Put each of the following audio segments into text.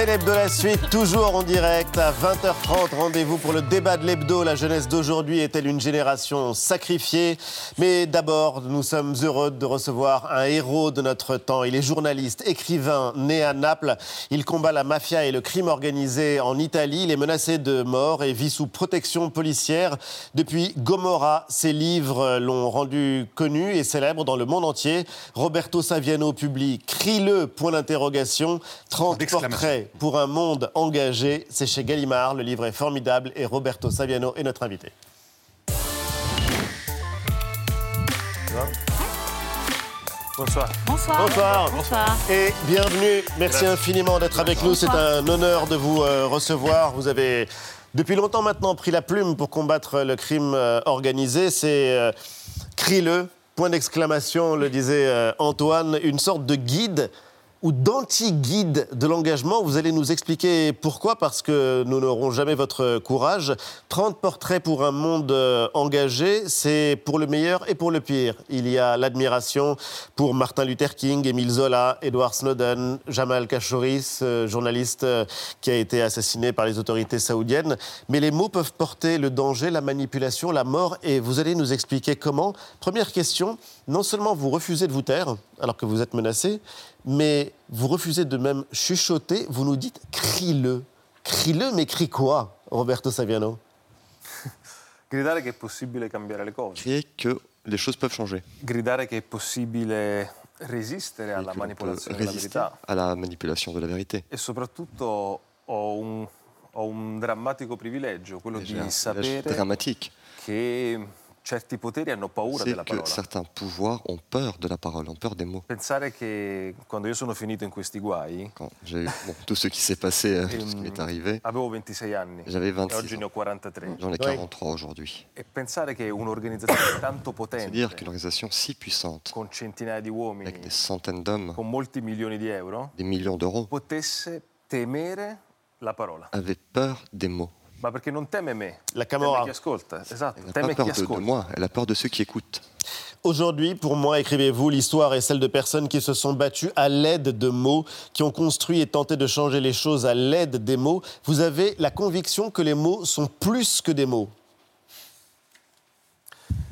C'est l'hebdo la suite, toujours en direct à 20h30. Rendez-vous pour le débat de l'hebdo. La jeunesse d'aujourd'hui est-elle une génération sacrifiée? Mais d'abord, nous sommes heureux de recevoir un héros de notre temps. Il est journaliste, écrivain, né à Naples. Il combat la mafia et le crime organisé en Italie. Il est menacé de mort et vit sous protection policière. Depuis Gomorra, ses livres l'ont rendu connu et célèbre dans le monde entier. Roberto Saviano publie Crie-le, point d'interrogation. 30 portraits pour un monde engagé. C'est chez Gallimard. Le livre est formidable et Roberto Saviano est notre invité. Bonsoir. Bonsoir. Bonsoir. Bonsoir. Et bienvenue. Merci infiniment d'être avec nous. C'est un honneur de vous euh, recevoir. Vous avez depuis longtemps maintenant pris la plume pour combattre le crime euh, organisé. C'est euh, Crie-le, point d'exclamation, le disait Antoine, une sorte de guide ou d'anti-guide de l'engagement. Vous allez nous expliquer pourquoi, parce que nous n'aurons jamais votre courage. 30 portraits pour un monde euh, engagé, c'est pour le meilleur et pour le pire. Il y a l'admiration pour Martin Luther King, Émile Zola, Edward Snowden, Jamal Khashoggi, ce journaliste euh, qui a été assassiné par les autorités saoudiennes. Mais les mots peuvent porter le danger, la manipulation, la mort, et vous allez nous expliquer comment. Première question, non seulement vous refusez de vous taire, alors que vous êtes menacé, mais vous refusez de même chuchoter, vous nous dites crie-le. Crie-le, mais crie quoi, Roberto Saviano? Gridare che è possibile cambiare le cose. Crier que les choses peuvent changer. Gridare che è possibile resistere et alla manipolazione della résister verità. à la manipulation de la vérité. E soprattutto ho un, ho un drammatico privilegio, quello Et J'ai di un privilège sapere dramatique. che certi poteri hanno paura C'est della que parola. certains pouvoirs ont peur de la parole, ont peur des mots. Pensare che quando io sono finito in questi guai, Quand j'ai eu bon, tout ce qui s'est passé, euh, tout ce qui ehm, m'est arrivé, avevo 26 anni j'avais e 26 oggi ne ans. ho 43. J'en ai 43 aujourd'hui. E pensare che un'organizzazione tanto C'est dire potente, qu'une organisation si puissante, con centinaia di uomini, avec des centaines d'hommes, con molti milioni di euro, des millions d'euros, potesse temere la parola. avait peur des mots. Ma perché non teme me, La teme Camorra. chi ascolta, esatto, Elle n'a teme pas chi peur de, moi, elle a peur de ceux qui écoutent. Aujourd'hui, pour moi, écrivez-vous, l'histoire est celle de personnes qui se sont battues à l'aide de mots, qui ont construit et tenté de changer les choses à l'aide des mots. Vous avez la conviction que les mots sont plus que des mots.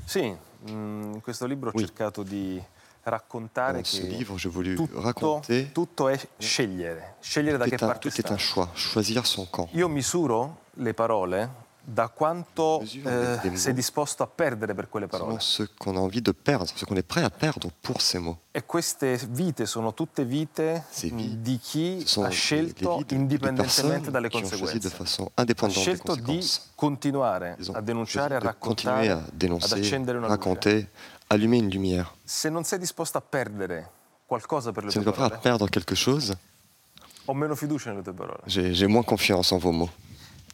Sì, mm, in questo libro ho Oui. cercato di raccontare Dans ce che livre, j'ai voulu tutto, raconter tutto è scegliere, scegliere da tout che est, un, parte tout est un choix, choisir son camp. Io misuro le parole da quanto eh, sei disposto a perdere per quelle parole? ce qu'on a envie de perdre, ce qu'on est prêt à perdre pour ces mots. E queste vite sono tutte vite di chi ha scelto indipendentemente dalle choisi de conseguenze. façon Ha scelto di continuare a denunciare, a raccontare, ad dénoncer, accendere una raconter, allumer une lumière. Se non sei disposto a perdere qualcosa per le Si tue parole, perdre quelque chose, ho meno fiducia nelle tue parole. j'ai moins confiance en vos mots.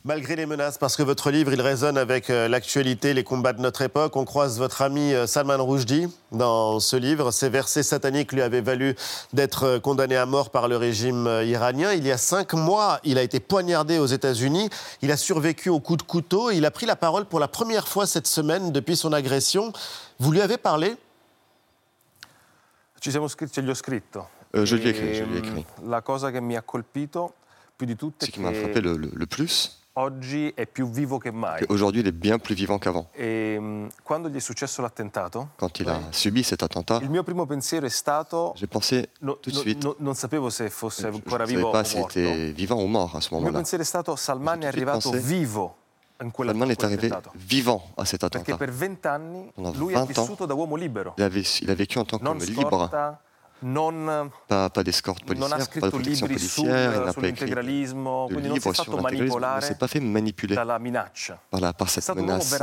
Malgré les menaces, parce que votre livre, il résonne avec euh, l'actualité, les combats de notre époque, on croise votre ami euh, Salman Rushdie dans ce livre. Ces versets sataniques lui avaient valu d'être euh, condamné à mort par le régime iranien. Il y a cinq mois, il a été poignardé aux États-Unis. Il a survécu au coup de couteau. Il a pris la parole pour la première fois cette semaine depuis son agression. Vous lui avez parlé? Ci siamo scritti, ce gli ho scritto. Euh, je lui ai écrit, je Ehm, lui ai écrit. La cosa che mi ha colpito più di tutte Ce qui m'a frappé che le, le- le plus, oggi è più vivo che mai. aujourd'hui il est bien plus vivant qu'avant. E mm, quando gli è successo l'attentato, Quand il a subi cet attentat, il mio primo pensiero è stato j'ai pensé no- tout de no- suite, no- non sapevo se fosse ancora vivo pas o s'il morto. était vivant ou mort à ce Il mio moment-là. pensiero è stato Salman è arrivato pensé- vivo in quella Salman arrivé quell'attentato. vivant à cet Perché attentat. per vent'anni Pendant lui ha 20 ans, vissuto da uomo libero. Il, avait, il a vécu en tant qu'homme libre, pas, pas d'escorte policière, pas de protection policière, il n'a pas écrit de livres sur l'intégralisme, il ne s'est pas fait manipuler par, la, par cette menace.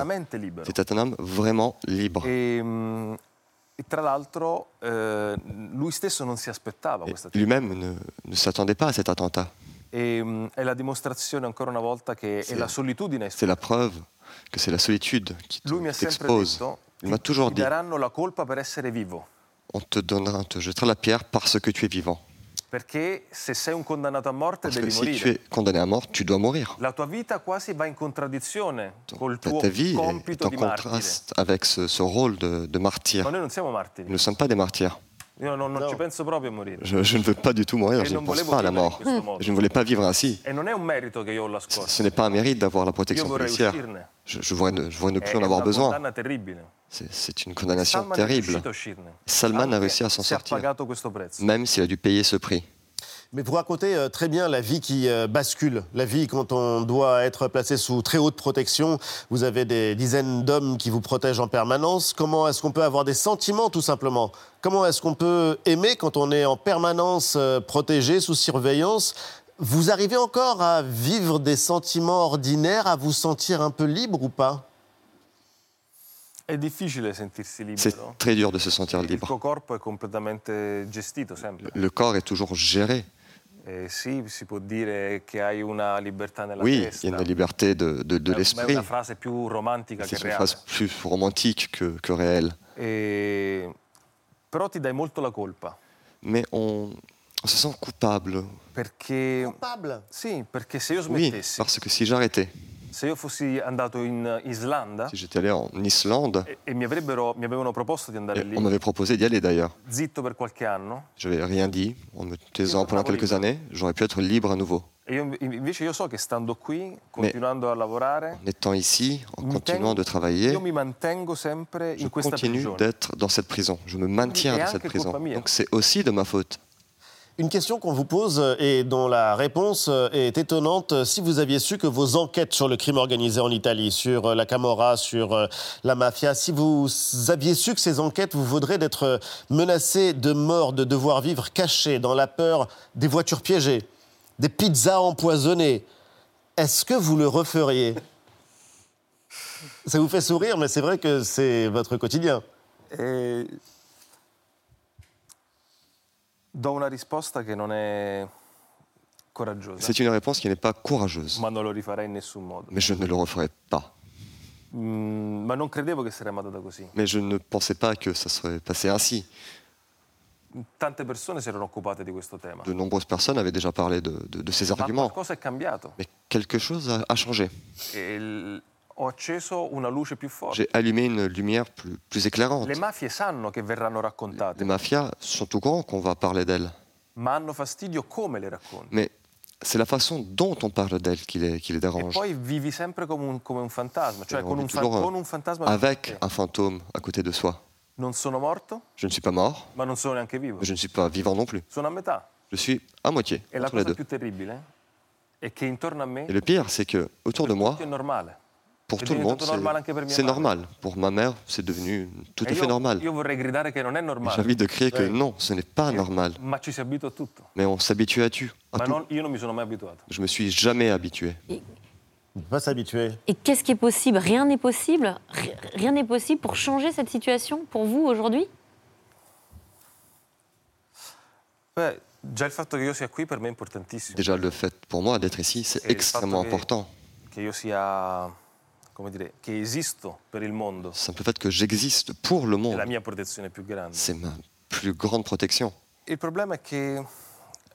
C'était un homme vraiment libre. E, mm, e tra l'altro eh, lui stesso non si aspettava Et questa. Lui-même ne, ne s'attendait pas à cet attentat. E, mm, è la dimostrazione ancora una volta che è la solitudine. C'est la preuve que c'est la solitude qui t'expose. Il m'a toujours ti dit, daranno la colpa per essere vivo. On te donnera, on te jettera la pierre parce que tu es vivant. Perché se sei un condannato a morte Parce que devi si tu es condamné à mort, tu dois mourir. La tua vita quasi va in contraddizione col Ta, tuo ta vie est, compito est en di martire. contraste avec ce, ce rôle de, de martyr. Ma noi non siamo Nous ne sommes pas des martyrs. Io non, non No. ci penso proprio a morire. Je, je ne veux pas du tout mourir, E je ne non pense volevo pas à la vivere in mort. questo modo. Je ne voulais pas vivre ainsi. E non è un merito che io ho la Ce n'est pas un mérite d'avoir la Io protection vorrei policière. uscirne. Je, je voudrais ne, je plus en avoir besoin. C'est- une condamnation terrible. Salman a réussi à s'en sortir, même s'il a dû payer ce prix. Mais vous racontez euh, très bien la vie qui euh, bascule, la vie quand on doit être placé sous très haute protection. Vous avez des dizaines d'hommes qui vous protègent en permanence. Comment est-ce qu'on peut avoir des sentiments, tout simplement? Comment est-ce qu'on peut aimer quand on est en permanence euh, protégé, sous surveillance? Vous arrivez encore à vivre des sentiments ordinaires, à vous sentir un peu libre ou pas? C'est très dur de se sentir libre. Le corps est toujours géré. Eh, Oui, il y a une liberté de, l'esprit. C'est une phrase plus romantique que, que réelle. E- colpa. Mais on, on se sent coupable. Perché... Coupable? Sì, perché se io Oui, smettessi, parce que si j'arrêtais, se io fossi andato in Islanda si j'étais allé en Islande, e, e mi, avrebbero- mi avevano proposto di andare lì, on m'avait proposé d'y aller d'ailleurs. zitto per qualche anno, Je n'avais rien dit, en me taisant pendant quelques libero. années, j'aurais pu être libre à nouveau. e io, invece io so che stando qui, continuando a lavorare, En étant ici, en continuant tengo- de travailler, io mi mantengo sempre je in questa continue prigione. d'être dans cette prison. Je me maintiens dans cette prison. Donc c'est aussi de ma faute. Une question qu'on vous pose euh, et dont la réponse euh, est étonnante. Si vous aviez su que vos enquêtes sur le crime organisé en Italie, sur euh, la Camorra, sur la mafia, si vous aviez su que ces enquêtes vous vaudraient d'être menacé de mort, de devoir vivre caché dans la peur des voitures piégées, des pizzas empoisonnées, est-ce que vous le referiez? Ça vous fait sourire, mais c'est vrai que c'est votre quotidien do una risposta che non è coraggiosa, C'est une réponse qui n'est pas courageuse, ma non lo rifarei in nessun modo. mais je ne le referai pas. Mm. Mais je ne pensais pas que ça serait passé ainsi. De nombreuses personnes avaient déjà parlé de, de- de ces Ma arguments. Mais quelque chose a, a changé. J'ai allumé une lumière plus, plus éclairante. Les mafias sont au courant qu'on va parler d'elles. ma hanno fastidio come le racconti. Mais c'est la façon dont on parle d'elles qui les, qui les E dérange. poi vivi sempre come un, come un fantasma, cioè Et on con vit un, fa- toujours, con un fantasma davanti a Avec un fantôme à côté de soi. Je ne suis pas mort, mais je ne suis pas vivant non plus. Je suis à moitié, E la entre les deux. Et le pire, c'est que autour de moi. Pour tout le monde, c'est- normal. Pour ma mère, c'est devenu tout E à fait io, normal. J'ai envie de crier que non, ce n'est pas normal. Mais on s'habitue à tout. à. Je me suis jamais habitué. Ne pas s'habituer. Et qu'est-ce qui est possible? Rien n'est possible? Ri- Rien n'est possible pour changer cette situation pour vous aujourd'hui? Déjà, le fait pour moi d'être ici, c'est extrêmement important. Come dire, che esisto per il mondo Le simple fait que j'existe pour le è monde, la mia protezione più grande. c'est ma plus grande protection. Il problema è che eh,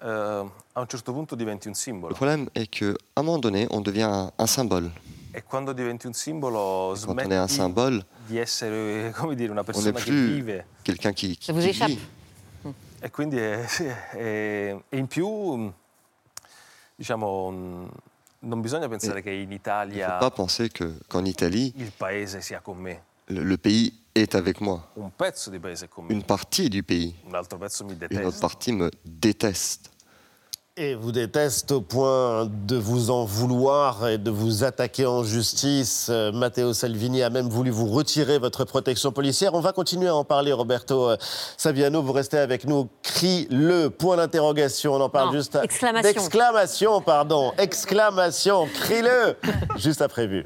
a un certo punto diventi un Le simbolo. problème est qu'à un moment donné, on devient un, un symbole. E quando diventi un simbolo Quand on est un smetti symbole, di essere, come dire, una on n'est persona che plus vive. quelqu'un qui, qui, qui vit. E quindi è, è- e in più, diciamo, non bisogna pensare che in Il ne faut pas penser que- qu'en Italie, il paese sia con me. le, le pays est avec moi. Un pezzo di paese è con me, Une partie du pays, un altro pezzo mi une autre partie me déteste. Et vous déteste au point de vous en vouloir et de vous attaquer en justice. Euh, Matteo Salvini a même voulu vous retirer votre protection policière. On va continuer à en parler, Roberto euh, Saviano. Vous restez avec nous. Crie-le, point d'interrogation. On en parle Non, juste. à- exclamation. D'exclamation, pardon. Exclamation. Crie-le. juste après vue.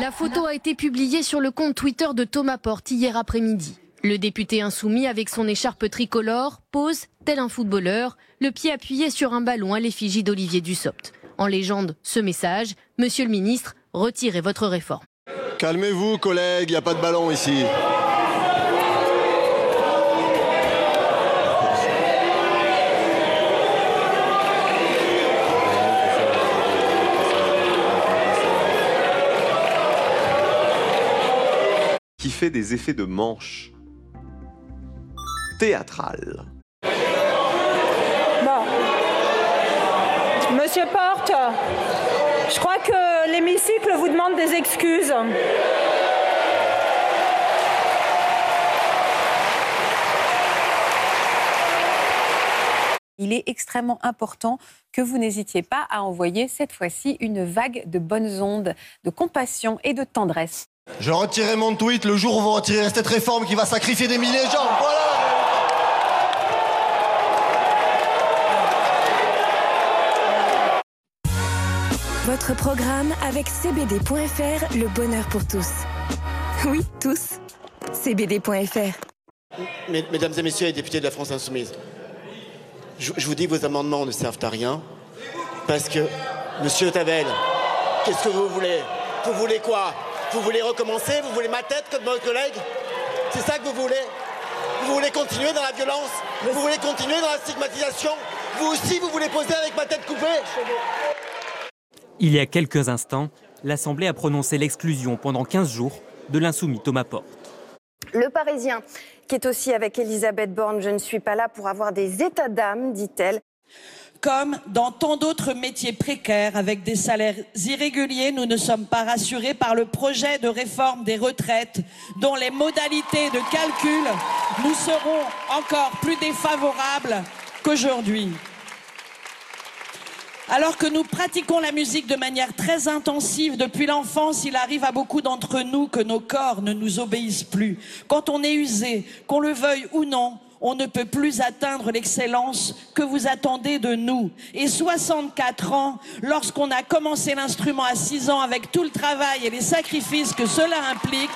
La photo a été publiée sur le compte Twitter de Thomas Porte hier après-midi. Le député insoumis avec son écharpe tricolore pose, tel un footballeur, le pied appuyé sur un ballon à l'effigie d'Olivier Dussopt. En légende, ce message, Monsieur le ministre, retirez votre réforme. Calmez-vous, collègues, il n'y a pas de ballon ici. Qui fait des effets de manche. Théâtral. Bon. Monsieur Porte, je crois que l'hémicycle vous demande des excuses. Il est extrêmement important que vous n'hésitiez pas à envoyer cette fois-ci une vague de bonnes ondes, de compassion et de tendresse. Je retirerai mon tweet le jour où vous retirerez cette réforme qui va sacrifier des milliers de gens. Voilà Votre programme avec CBD.fr, le bonheur pour tous. Oui, tous. CBD.fr. Mesdames et messieurs les députés de la France Insoumise, je, je vous dis que vos amendements ne servent à rien. Parce que, monsieur Tavel, qu'est-ce que vous voulez? Vous voulez quoi? Vous voulez recommencer Vous voulez ma tête comme votre collègue C'est ça que vous voulez Vous voulez continuer dans la violence Vous voulez continuer dans la stigmatisation Vous aussi, vous voulez poser avec ma tête coupée Il y a quelques instants, l'Assemblée a prononcé l'exclusion pendant 15 jours de l'insoumis Thomas Porte. Le Parisien, qui est aussi avec Elisabeth Borne, je ne suis pas là pour avoir des états d'âme, dit-elle. Comme dans tant d'autres métiers précaires avec des salaires irréguliers, nous ne sommes pas rassurés par le projet de réforme des retraites dont les modalités de calcul nous seront encore plus défavorables qu'aujourd'hui. Alors que nous pratiquons la musique de manière très intensive depuis l'enfance, il arrive à beaucoup d'entre nous que nos corps ne nous obéissent plus. Quand on est usé, qu'on le veuille ou non, on ne peut plus atteindre l'excellence que vous attendez de nous. Et 64 ans, lorsqu'on a commencé l'instrument à 6 ans avec tout le travail et les sacrifices que cela implique,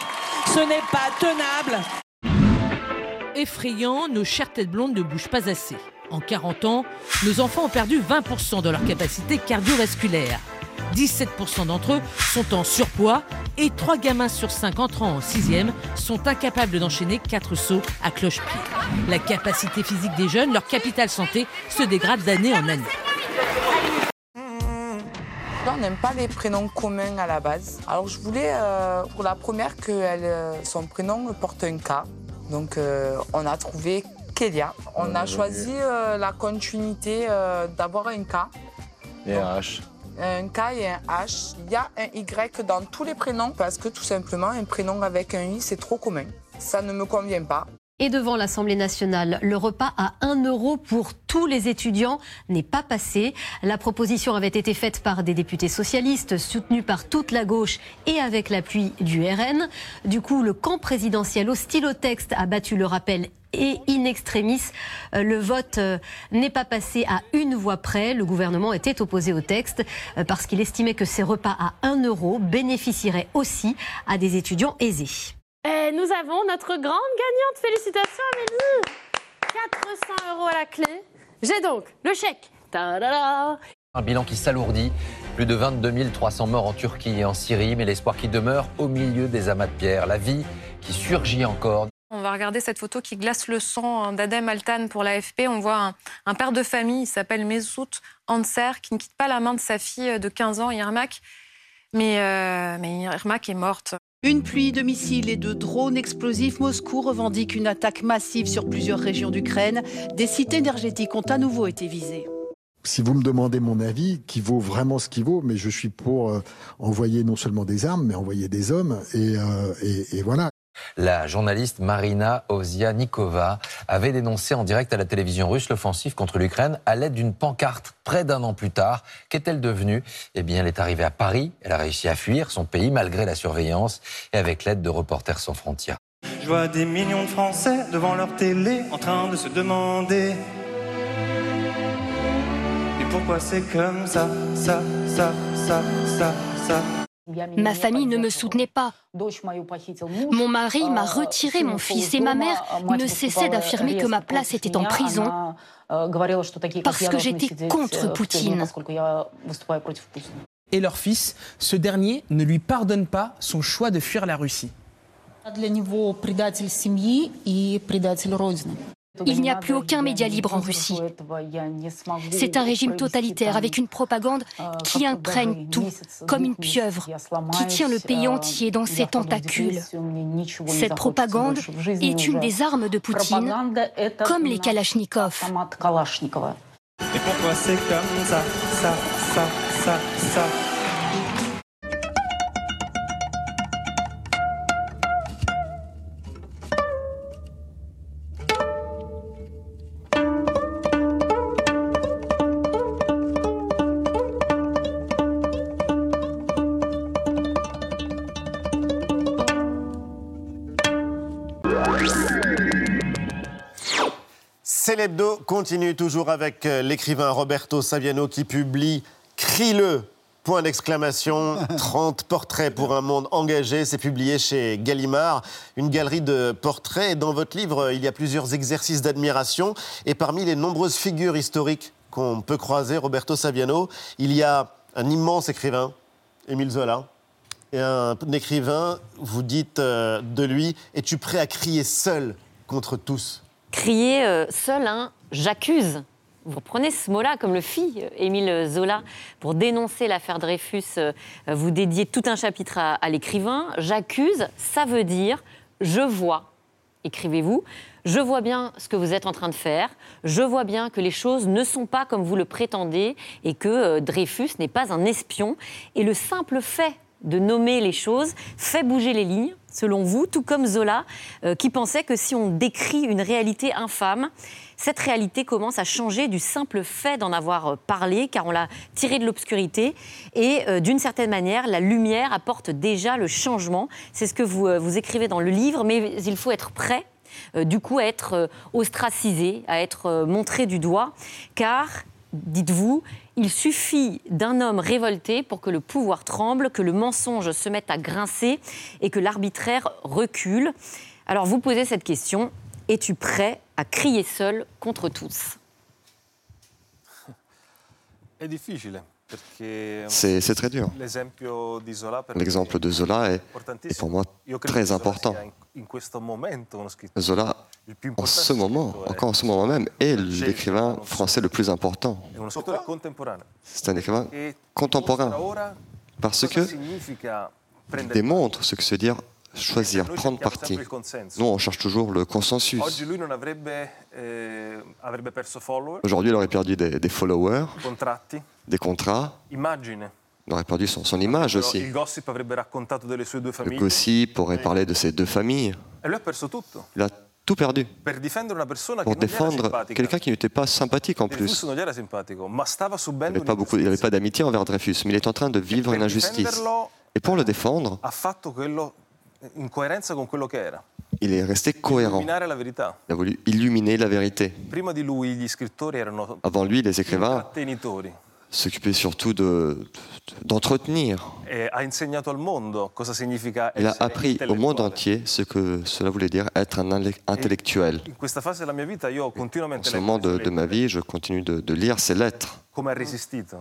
ce n'est pas tenable. Effrayant, nos chères têtes blondes ne bougent pas assez. En 40 ans, nos enfants ont perdu 20% de leur capacité cardiovasculaire. 17% d'entre eux sont en surpoids et 3 gamins sur 5 entrant en 6e sont incapables d'enchaîner 4 sauts à cloche-pied. La capacité physique des jeunes, leur capital santé, se dégrade d'année en année. On n'aime pas les prénoms communs à la base. Alors je voulais euh, pour la première que elle, euh, son prénom porte un K. Donc euh, on a trouvé Kélia. On a choisi euh, la continuité euh, d'avoir un K. Et un H. Un K et un H. Il y a un Y dans tous les prénoms parce que tout simplement un prénom avec un I c'est trop commun. Ça ne me convient pas. Et devant l'Assemblée nationale, le repas à 1 euro pour tous les étudiants n'est pas passé. La proposition avait été faite par des députés socialistes, soutenus par toute la gauche et avec l'appui du RN. Du coup, le camp présidentiel hostile au texte a battu le rappel et in extremis. Euh, Le vote euh, n'est pas passé à une voix près. Le gouvernement était opposé au texte euh, parce qu'il estimait que ces repas à 1 euro bénéficieraient aussi à des étudiants aisés. Et nous avons notre grande gagnante. Félicitations Amélie 400 euros à la clé. J'ai donc le chèque. Ta-da-da. Un bilan qui s'alourdit. Plus de 22 300 morts en Turquie et en Syrie, mais l'espoir qui demeure au milieu des amas de pierre. La vie qui surgit encore. On va regarder cette photo qui glace le sang hein, d'Adem Altan pour l'AFP. On voit un, un père de famille, il s'appelle Mesut Anser, qui ne quitte pas la main de sa fille de 15 ans, Irmak. Mais, euh, mais Irmak est morte. Une pluie de missiles et de drones explosifs, Moscou revendique une attaque massive sur plusieurs régions d'Ukraine. Des sites énergétiques ont à nouveau été visés. Si vous me demandez mon avis, qui vaut vraiment ce qui vaut, mais je suis pour euh, envoyer non seulement des armes, mais envoyer des hommes, et, euh, et, et voilà. La journaliste Marina Ozianikova avait dénoncé en direct à la télévision russe l'offensive contre l'Ukraine à l'aide d'une pancarte près d'un an plus tard. Qu'est-elle devenue? Eh bien, elle est arrivée à Paris. Elle a réussi à fuir son pays malgré la surveillance et avec l'aide de Reporters sans frontières. Je vois des millions de Français devant leur télé en train de se demander pourquoi c'est comme ça, ça, ça, ça, ça, ça? Ma famille ne me soutenait pas. Mon mari m'a retiré mon fils et ma mère ne cessait d'affirmer que ma place était en prison parce que j'étais contre Poutine. Et leur fils, ce dernier ne lui pardonne pas son choix de fuir la Russie. Il n'y a plus aucun média libre en Russie. C'est un régime totalitaire avec une propagande qui imprègne tout, comme une pieuvre, qui tient le pays entier dans ses tentacules. Cette propagande est une des armes de Poutine, comme les Kalachnikovs. Et pourquoi c'est comme ça, C'est l'hebdo. Continue toujours avec euh, l'écrivain Roberto Saviano qui publie Crie-le. Point d'exclamation, 30 portraits pour un monde engagé, c'est publié chez Gallimard, une galerie de portraits. Et dans votre livre, il y a plusieurs exercices d'admiration. Et parmi les nombreuses figures historiques qu'on peut croiser, Roberto Saviano, il y a un immense écrivain, Émile Zola, et un écrivain, vous dites euh, de lui, es-tu prêt à crier seul contre tous? Crier euh, seul, hein, j'accuse. Vous reprenez ce mot-là, comme le fit euh, Émile Zola, pour dénoncer l'affaire Dreyfus. euh, vous dédiez tout un chapitre à, l'écrivain. J'accuse, ça veut dire je vois, écrivez-vous, je vois bien ce que vous êtes en train de faire, je vois bien que les choses ne sont pas comme vous le prétendez et que Dreyfus n'est pas un espion. Et le simple fait de nommer les choses fait bouger les lignes, selon vous, tout comme Zola, euh, qui pensait que si on décrit une réalité infâme, cette réalité commence à changer du simple fait d'en avoir euh, parlé, car on l'a tiré de l'obscurité. Et euh, d'une certaine manière, la lumière apporte déjà le changement. C'est ce que vous, vous écrivez dans le livre, mais il faut être prêt. du coup, à être ostracisé, à être montré du doigt, car, dites-vous, il suffit d'un homme révolté pour que le pouvoir tremble, que le mensonge se mette à grincer et que l'arbitraire recule. Alors vous posez cette question, es-tu prêt à crier seul contre tous? C'est très dur. L'exemple de Zola est, est pour moi très important. Zola, en ce moment, encore en ce moment même, est l'écrivain français le plus important. C'est un écrivain contemporain. parce que il démontre ce que se dire choisir, prendre parti. Nous, on cherche toujours le consensus. Eh, Aujourd'hui, il aurait perdu des, des followers, des contrats, il aurait perdu son, son image aussi. Le gossip aurait parlé de ses deux familles. e Il a tout perdu pour défendre quelqu'un qui n'était pas sympathique en plus. Il n'avait pas, beaucoup- il n'avait pas d'amitié envers Dreyfus, mais il est en train de vivre une injustice. difenderlo Et pour le défendre, era. il est resté cohérent. Il a voulu illuminer la vérité. Avant lui, les écrivains s'occupaient surtout de- d'entretenir. e ha insegnato al mondo cosa significa Il a appris au monde entier ce que cela voulait dire être un intellectuel. En ce moment de, de ma vie, je continue de, de lire ces lettres. resistito.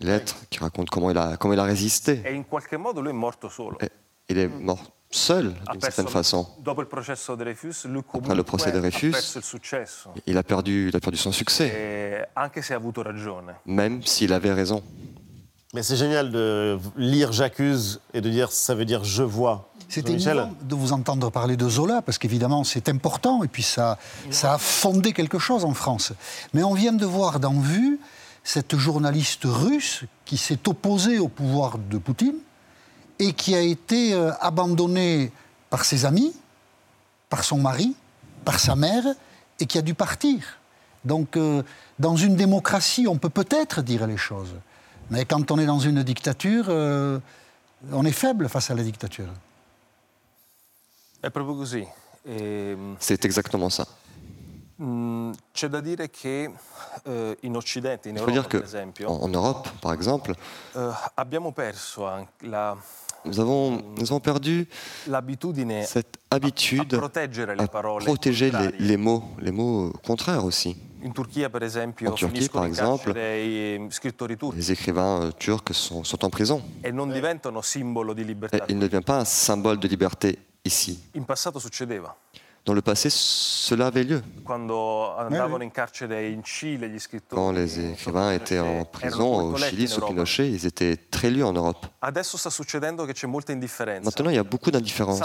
Lettres qui racontent comment il a, comment il a résisté. E in qualche modo lui è morto solo. Et il est mort seul, d'une certaine façon. Après le procès de Dreyfus, il a perdu, il a perdu son succès, E même s'il avait raison. Mais c'est génial de lire J'accuse et de dire ça veut dire je vois. C'était émouvant de vous entendre parler de Zola, parce qu'évidemment, c'est important, et puis ça, ça a fondé quelque chose en France. Mais on vient de voir dans Vue cette journaliste russe qui s'est opposée au pouvoir de Poutine et qui a été euh, abandonnée par ses amis, par son mari, par sa mère, et qui a dû partir. Donc, euh, dans une démocratie, on peut peut-être dire les choses. Mais quand on est dans une dictature, euh, on est faible face à la dictature. Ehm, C'est exactement ça. che eh, in Occidente, in Il faut dire esempio, qu'en en Europe, par exemple, eh, abbiamo perso anche la- nous avons, nous avons perdu cette habitude à protéger les, les mots, les mots contraires aussi. In Turchia, per esempio, En finiscono par in exemple, turchi Les écrivains euh, turcs sont, sont en prison. e non diventano simbolo di Et libertà. il ne devient pas un symbole de liberté ici. In passato succedeva. Dans le passé, cela avait lieu. Quand les écrivains étaient en prison au Chili sous Pinochet, ils étaient très lus en Europe. Maintenant, il y a beaucoup d'indifférence.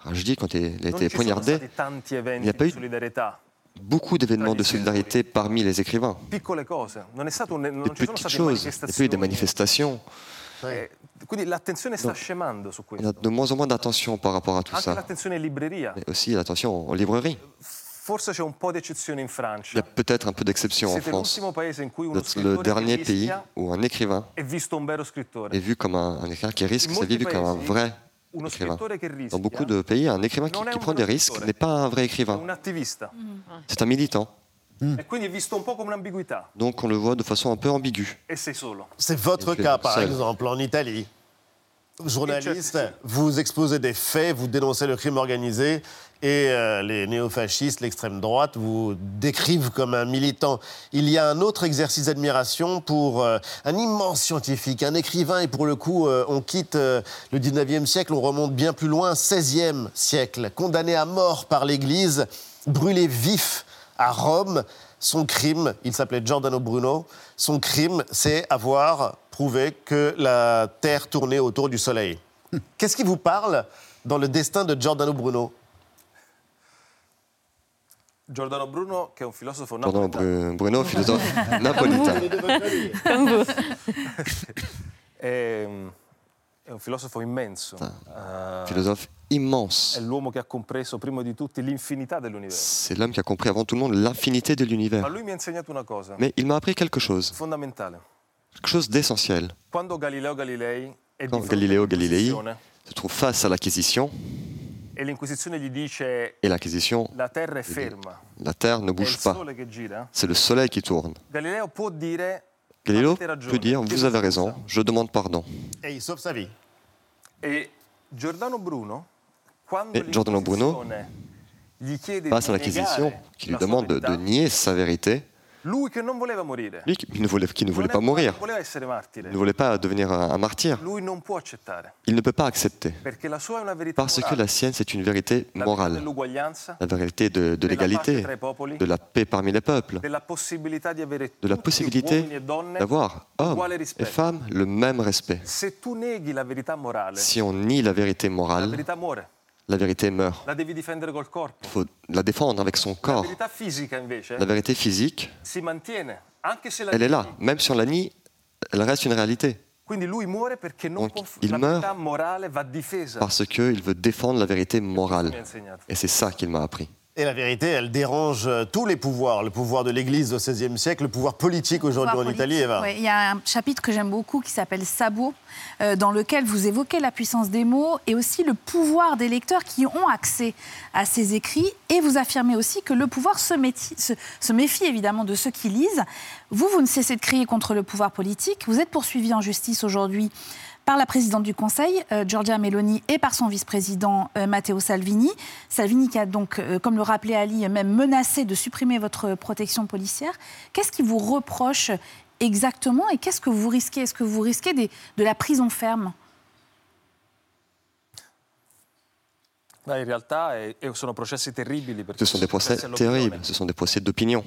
Rajdi, quand il a été poignardé, il n'y a pas eu beaucoup d'événements de solidarité parmi les écrivains. Non Des petites choses. Il n'y a pas eu des manifestations. Eh, quindi l'attenzione sta Donc, scemando su Il questo. y a de moins en moins d'attention par rapport à tout Anche ça. l'attenzione in libreria? Mais aussi l'attention en librairie. Forse c'è un po' di eccezione in Il y a peut-être un peu d'exception en Siete France. l'ultimo paese in cui le dernier che pays rischia où un écrivain è visto un vero scrittore. est vu comme un, un écrivain qui risque sa vie vu comme un paesi, vrai uno écrivain. scrittore che rischia Dans beaucoup de pays, un écrivain qui, non è qui un prend des risques n'est pas un vrai è écrivain. un attivista. C'est un militant. E quindi è visto un po' come un'ambiguità. Donc on le voit de façon un peu ambiguë. E sei solo. C'est votre Et cas, par seul. exemple, en Italie. Journaliste, vous exposez des faits, vous dénoncez le crime organisé et euh, les néofascistes, l'extrême droite, vous décrivent comme un militant. Il y a un autre exercice d'admiration pour euh, un immense scientifique, un écrivain, et pour le coup, euh, on quitte euh, le 19e siècle, on remonte bien plus loin, 16e siècle, condamné à mort par l'Église, brûlé vif à Rome. Son crime, il s'appelait Giordano Bruno, son crime, c'est avoir prouvé que la Terre tournait autour du Soleil. Qu'est-ce qui vous parle dans le destin de Giordano Bruno? Giordano Bruno, che è un napoletano. Bru- Bruno, philosophe napolitain. È, è un filosofo immenso. Ah. Eh, Philosophe immense. È l'uomo che ha compreso prima di tutti l'infinità dell'universo. C'est l'homme qui a compris avant tout le monde l'infinité de Ma l'univers. lui mi ha insegnato una cosa Mais il m'a appris quelque chose, fondamentale. quelque chose d'essentiel. Quando Galileo Galilei è Quand Galileo Galilei se trouve face à l'acquisition, e et l'acquisition, la Terra è ferma, la Terre ne bouge pas. C'est le soleil qui tourne. Galileo può dire Galileo peut dire, vous avez raison, je demande pardon. Et e Giordano Bruno, chiede Face à negare qui lui demande de nier sa vérité, lui che non voleva morire, lui qui ne voulait, qui ne voulait non pas mourir, voleva essere martire, ne voulait pas devenir un, un martyr, lui non può accettare, il ne peut pas accepter. perché la sua è una verità Parce que la sienne, c'est une vérité la verità morale. La vérité de, l'égalité, de la paix parmi les peuples, de la possibilité e d'avoir hommes et femmes le même respect. La verità Si on nie la vérité la morale, verità muore. La vérité meurt. La devi difendere col corpo. Il faut la défendre avec son La corps. verità fisica invece La vérité physique, si mantiene, anche se la elle est là. Même si on la nie, elle reste une réalité. Quindi lui muore perché non Donc, può f- il la meurt morale va difesa. Parce qu'il veut défendre la vérité morale. Et c'est ça qu'il m'a appris. Et la vérité, elle dérange euh, tous les pouvoirs. Le pouvoir de l'Église au XVIe siècle, le pouvoir politique aujourd'hui en Italie. Eva. Il y a un chapitre que j'aime beaucoup qui s'appelle Sabot, euh, dans lequel vous évoquez la puissance des mots et aussi le pouvoir des lecteurs qui ont accès à ces écrits. Et vous affirmez aussi que le pouvoir se, méti- se- se méfie évidemment de ceux qui lisent. Vous, vous ne cessez de crier contre le pouvoir politique. Vous êtes poursuivi en justice aujourd'hui par la présidente du Conseil, euh, Giorgia Meloni, et par son vice-président euh, Matteo Salvini. Salvini qui a donc, euh, comme le rappelait Ali, même menacé de supprimer votre protection policière. Qu'est-ce qui vous reproche exactement et qu'est-ce que vous risquez? Est-ce que vous risquez de la prison ferme? In realtà sono processi terribili perché Ce sont des procès processi terribles, ce sont des procès d'opinion.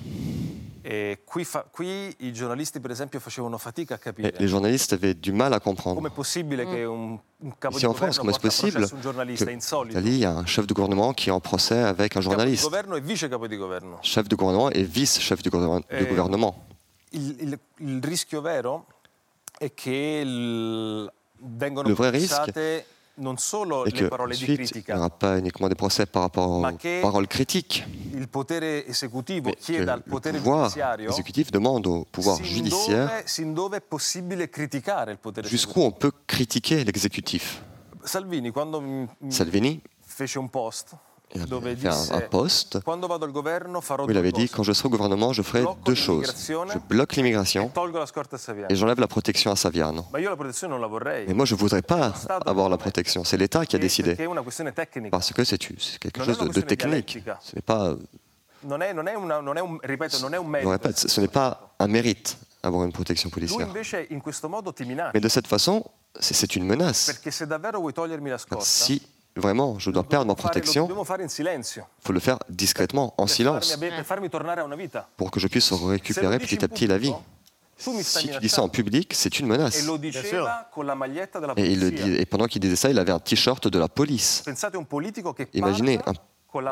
E qui, fa- qui i giornalisti, per esempio, facevano fatica a Et capire les journalistes avaient du mal à comprendre. com'è possibile che un, un capo Ici di en France, governo comment est-ce possible processo un giornalista? È qu'en insolito? Italie, il y a un chef de gouvernement qui est en procès avec un Capo di journaliste governo e vice capo di governo. Chef de gouvernement et vice-chef du gouvernement. du Eh, gouvernement. Il, il- il rischio vero è che il- vengono Le vrai risque Et le que parole di ensuite, il n'y critica, aura pas uniquement des procès par rapport aux Ma che- paroles critiques. il potere esecutivo Que le potere pouvoir exécutif demande au pouvoir sin judiciaire dove, sin dove è possibile criticare il potere jusqu'où on peut critiquer l'exécutif. Salvini, il avait fait un, disse un post quando vado al governo farò où il avait dit quand je serai au gouvernement, je ferai deux choses. Je bloque l'immigration Saviano. et j'enlève la protection à Saviano. Mais moi, je ne voudrais pas avoir la protection. C'est l'État qui a décidé. Parce que c'est quelque chose de, technique. Ce n'est pas, répète, ce n'est pas un mérite avoir une protection policière. Mais de cette façon, c'est une menace. Si vraiment je dois perdre ma protection, il faut le faire discrètement, en silence, pour que je puisse récupérer petit à petit la vie. Si tu dis ça en public, c'est une E menace. della Et, il le polizia. dit- et pendant qu'il disait ça, il avait un t-shirt de la police. Imaginez un,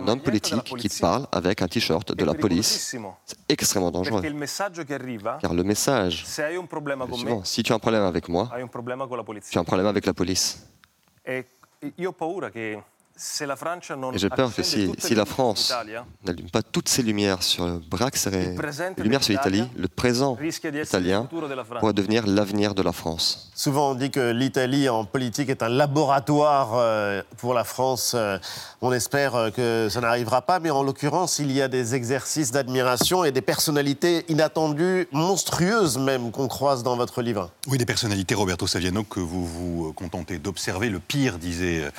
homme politique qui parle avec un t-shirt de la police. C'est extrêmement dangereux. Car le message, si tu as un problème avec moi, tu as un problème avec la police. Io ho paura che Et j'ai peur que si, la France n'allume pas toutes ses lumières sur le presente les lumières sur l'Italie, le présent italien pourrait devenir l'avenir de la France. Souvent, on dit que l'Italie en politique est un laboratoire euh, pour la France. Euh, On espère euh, que ça n'arrivera pas, mais en l'occurrence, il y a des exercices d'admiration et des personnalités inattendues, monstrueuses même, qu'on croise dans votre livre. Oui, des personnalités, Roberto Saviano, que vous vous contentez d'observer. Le pire, disait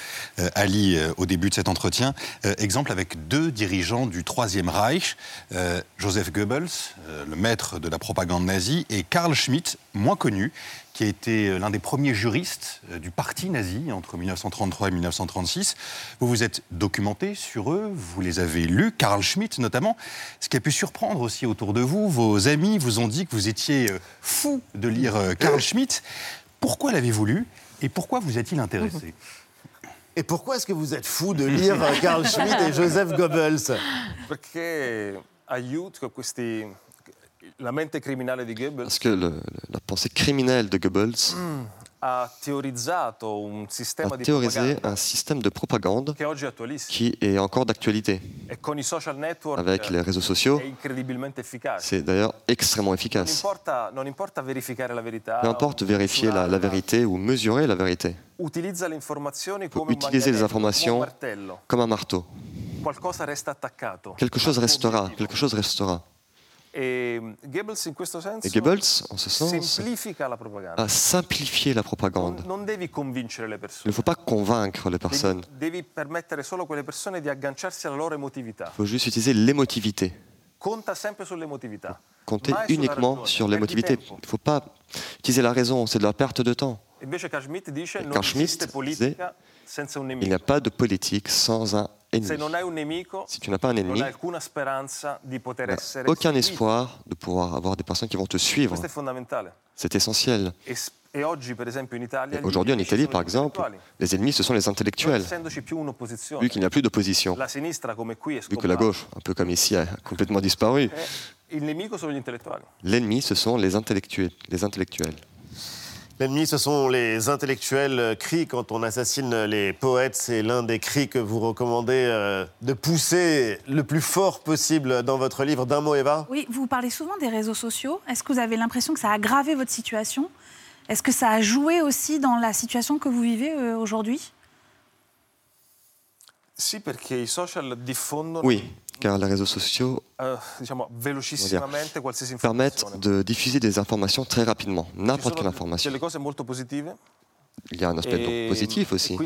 Ali au début de cet entretien. Euh, exemple avec deux dirigeants du Troisième Reich, euh, Joseph Goebbels, euh, le maître de la propagande nazie, et Karl Schmitt, moins connu, qui a été euh, l'un des premiers juristes euh, du parti nazi entre 1933 et 1936. Vous vous êtes documenté sur eux, vous les avez lus, Karl Schmitt notamment. Ce qui a pu surprendre aussi autour de vous, vos amis vous ont dit que vous étiez euh, fou de lire euh, Karl Schmitt. Pourquoi l'avez-vous lu et pourquoi vous est-il intéressé? Et pourquoi est-ce que vous êtes fou de lire euh, Karl Schmitt et Joseph Goebbels perché aiuta questi la mente criminale di Goebbels. Parce que le- la pensée criminelle de Goebbels mm, a théorisé un système de propagande qui est encore d'actualité. e Avec les réseaux sociaux, c'est d'ailleurs extrêmement efficace. importa, non importa verificare la verità, Peu importe vérifier la, la vérité ou mesurer la vérité. utiliser les informations comme un marteau. Quelque chose restera, quelque chose restera. E Goebbels in questo senso Et Goebbels, en ce sens, a simplifié la propagande. Non devi convincere le Il ne faut pas convaincre les personnes. Devi, devi permettere solo a quelle persone di agganciarsi alla loro emotività. Il faut juste utiliser l'émotivité. Conta sempre sull'emotività. Compter mai sulla uniquement sur l'émotivité. Il ne faut pas utiliser la raison, c'est de la perte de temps. Invece Carl Schmitt dice Schmitt Il n'y a pas de politique sans un ennemi. Si tu n'as pas un ennemi, essere aucun espoir de pouvoir avoir des personnes qui vont te suivre. C'est essentiel. E, e Et Aujourd'hui, en Italie, par exemple, les ennemis, ce sont les intellectuels. Vu qu'il n'y a plus d'opposition, vu que la gauche, un peu comme ici, a complètement disparu, Eh, l'ennemi, ce sont les intellectuels. Les intellectuels. L'ennemi, ce sont les intellectuels euh, cris quand on assassine les poètes. C'est l'un des cris que vous recommandez euh, de pousser le plus fort possible dans votre livre. D'un mot, Eva? Oui, vous parlez souvent des réseaux sociaux. Est-ce que vous avez l'impression que ça a aggravé votre situation? Est-ce que ça a joué aussi dans la situation que vous vivez euh, aujourd'hui? Oui, car les réseaux sociaux qualsiasi permettent de diffuser des informations très rapidement, n'importe quelle information. Il y a un aspect donc e- positif e aussi.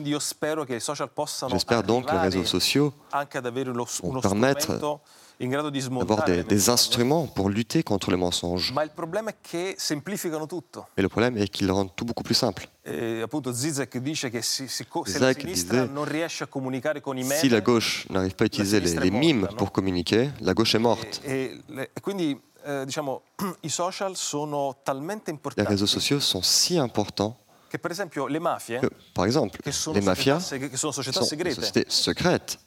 possano J'espère donc que les réseaux sociaux vont permettre d'avoir des, instruments pour lutter contre les mensonges. Ma il problema è che semplificano tutto. Et le problème est qu'ils rendent tout beaucoup plus simple. E, appunto Zizek disait, Si la gauche n'arrive pas à utiliser les, mimes pour communiquer, la gauche est morte. eh, Les réseaux sociaux sont si importants que, par exemple, les mafias sont des sociétés secrètes.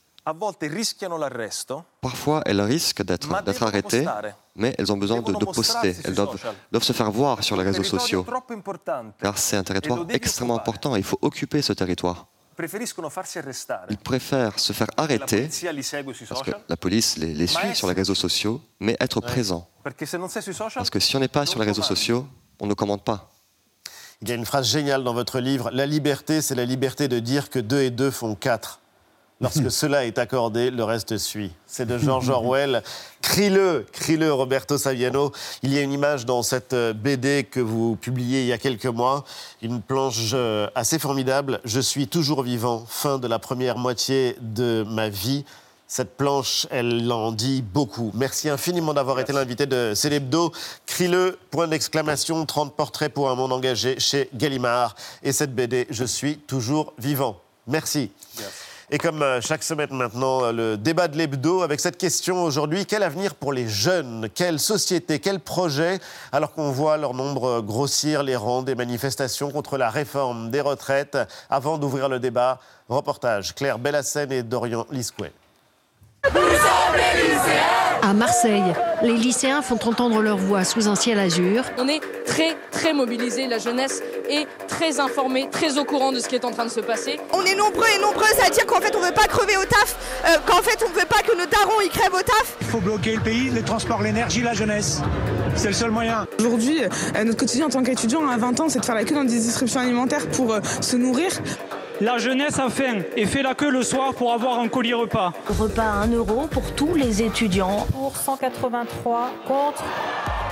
Parfois, elles risquent d'être arrêtées, mais elles ont besoin de, poster. Elles doivent, se faire voir sur les réseaux sociaux, car c'est un territoire extrêmement important et il faut occuper ce territoire. Ils préfèrent se faire la arrêter, parce que la police les, les suit sur les réseaux sociaux, mais être présent. Parce que si on n'est pas sur les réseaux sociaux, on ne commande pas. Il y a une phrase géniale dans votre livre. La liberté, c'est la liberté de dire que deux et deux font quatre. Lorsque cela est accordé, le reste suit. C'est de George Orwell. Crie-le, crie-le, Roberto Saviano. Il y a une image dans cette euh, BD que vous publiez il y a quelques mois, une planche euh, assez formidable. Je suis toujours vivant, fin de la première moitié de ma vie. Cette planche, elle en dit beaucoup. Merci infiniment d'avoir été l'invité de Célébdo. Crie-le, point d'exclamation, 30 portraits pour un monde engagé chez Gallimard. Et cette BD, Je suis toujours vivant. Merci. Et comme euh, chaque semaine maintenant, euh, le débat de l'hebdo avec cette question aujourd'hui, quel avenir pour les jeunes? Quelle société? Quel projet? Alors qu'on voit leur nombre grossir les rangs des manifestations contre la réforme des retraites. Avant d'ouvrir le débat, reportage. Claire Bellassène et Dorian Lisquet. À Marseille, les lycéens font entendre leur voix sous un ciel azur. On est très très mobilisés, la jeunesse est très informée, très au courant de ce qui est en train de se passer. On est nombreux et nombreuses à dire qu'en fait on veut pas crever au taf, euh, qu'en fait on veut pas que nos darons y crèvent au taf. Il faut bloquer le pays, les transports, l'énergie, la jeunesse. C'est le seul moyen. Aujourd'hui, euh, notre quotidien en tant qu'étudiant à 20 ans, c'est de faire la queue dans des distributions alimentaires pour euh, se nourrir. La jeunesse a faim et fait la queue le soir pour avoir un colis repas. Repas à 1 euro pour tous les étudiants. Pour 183 contre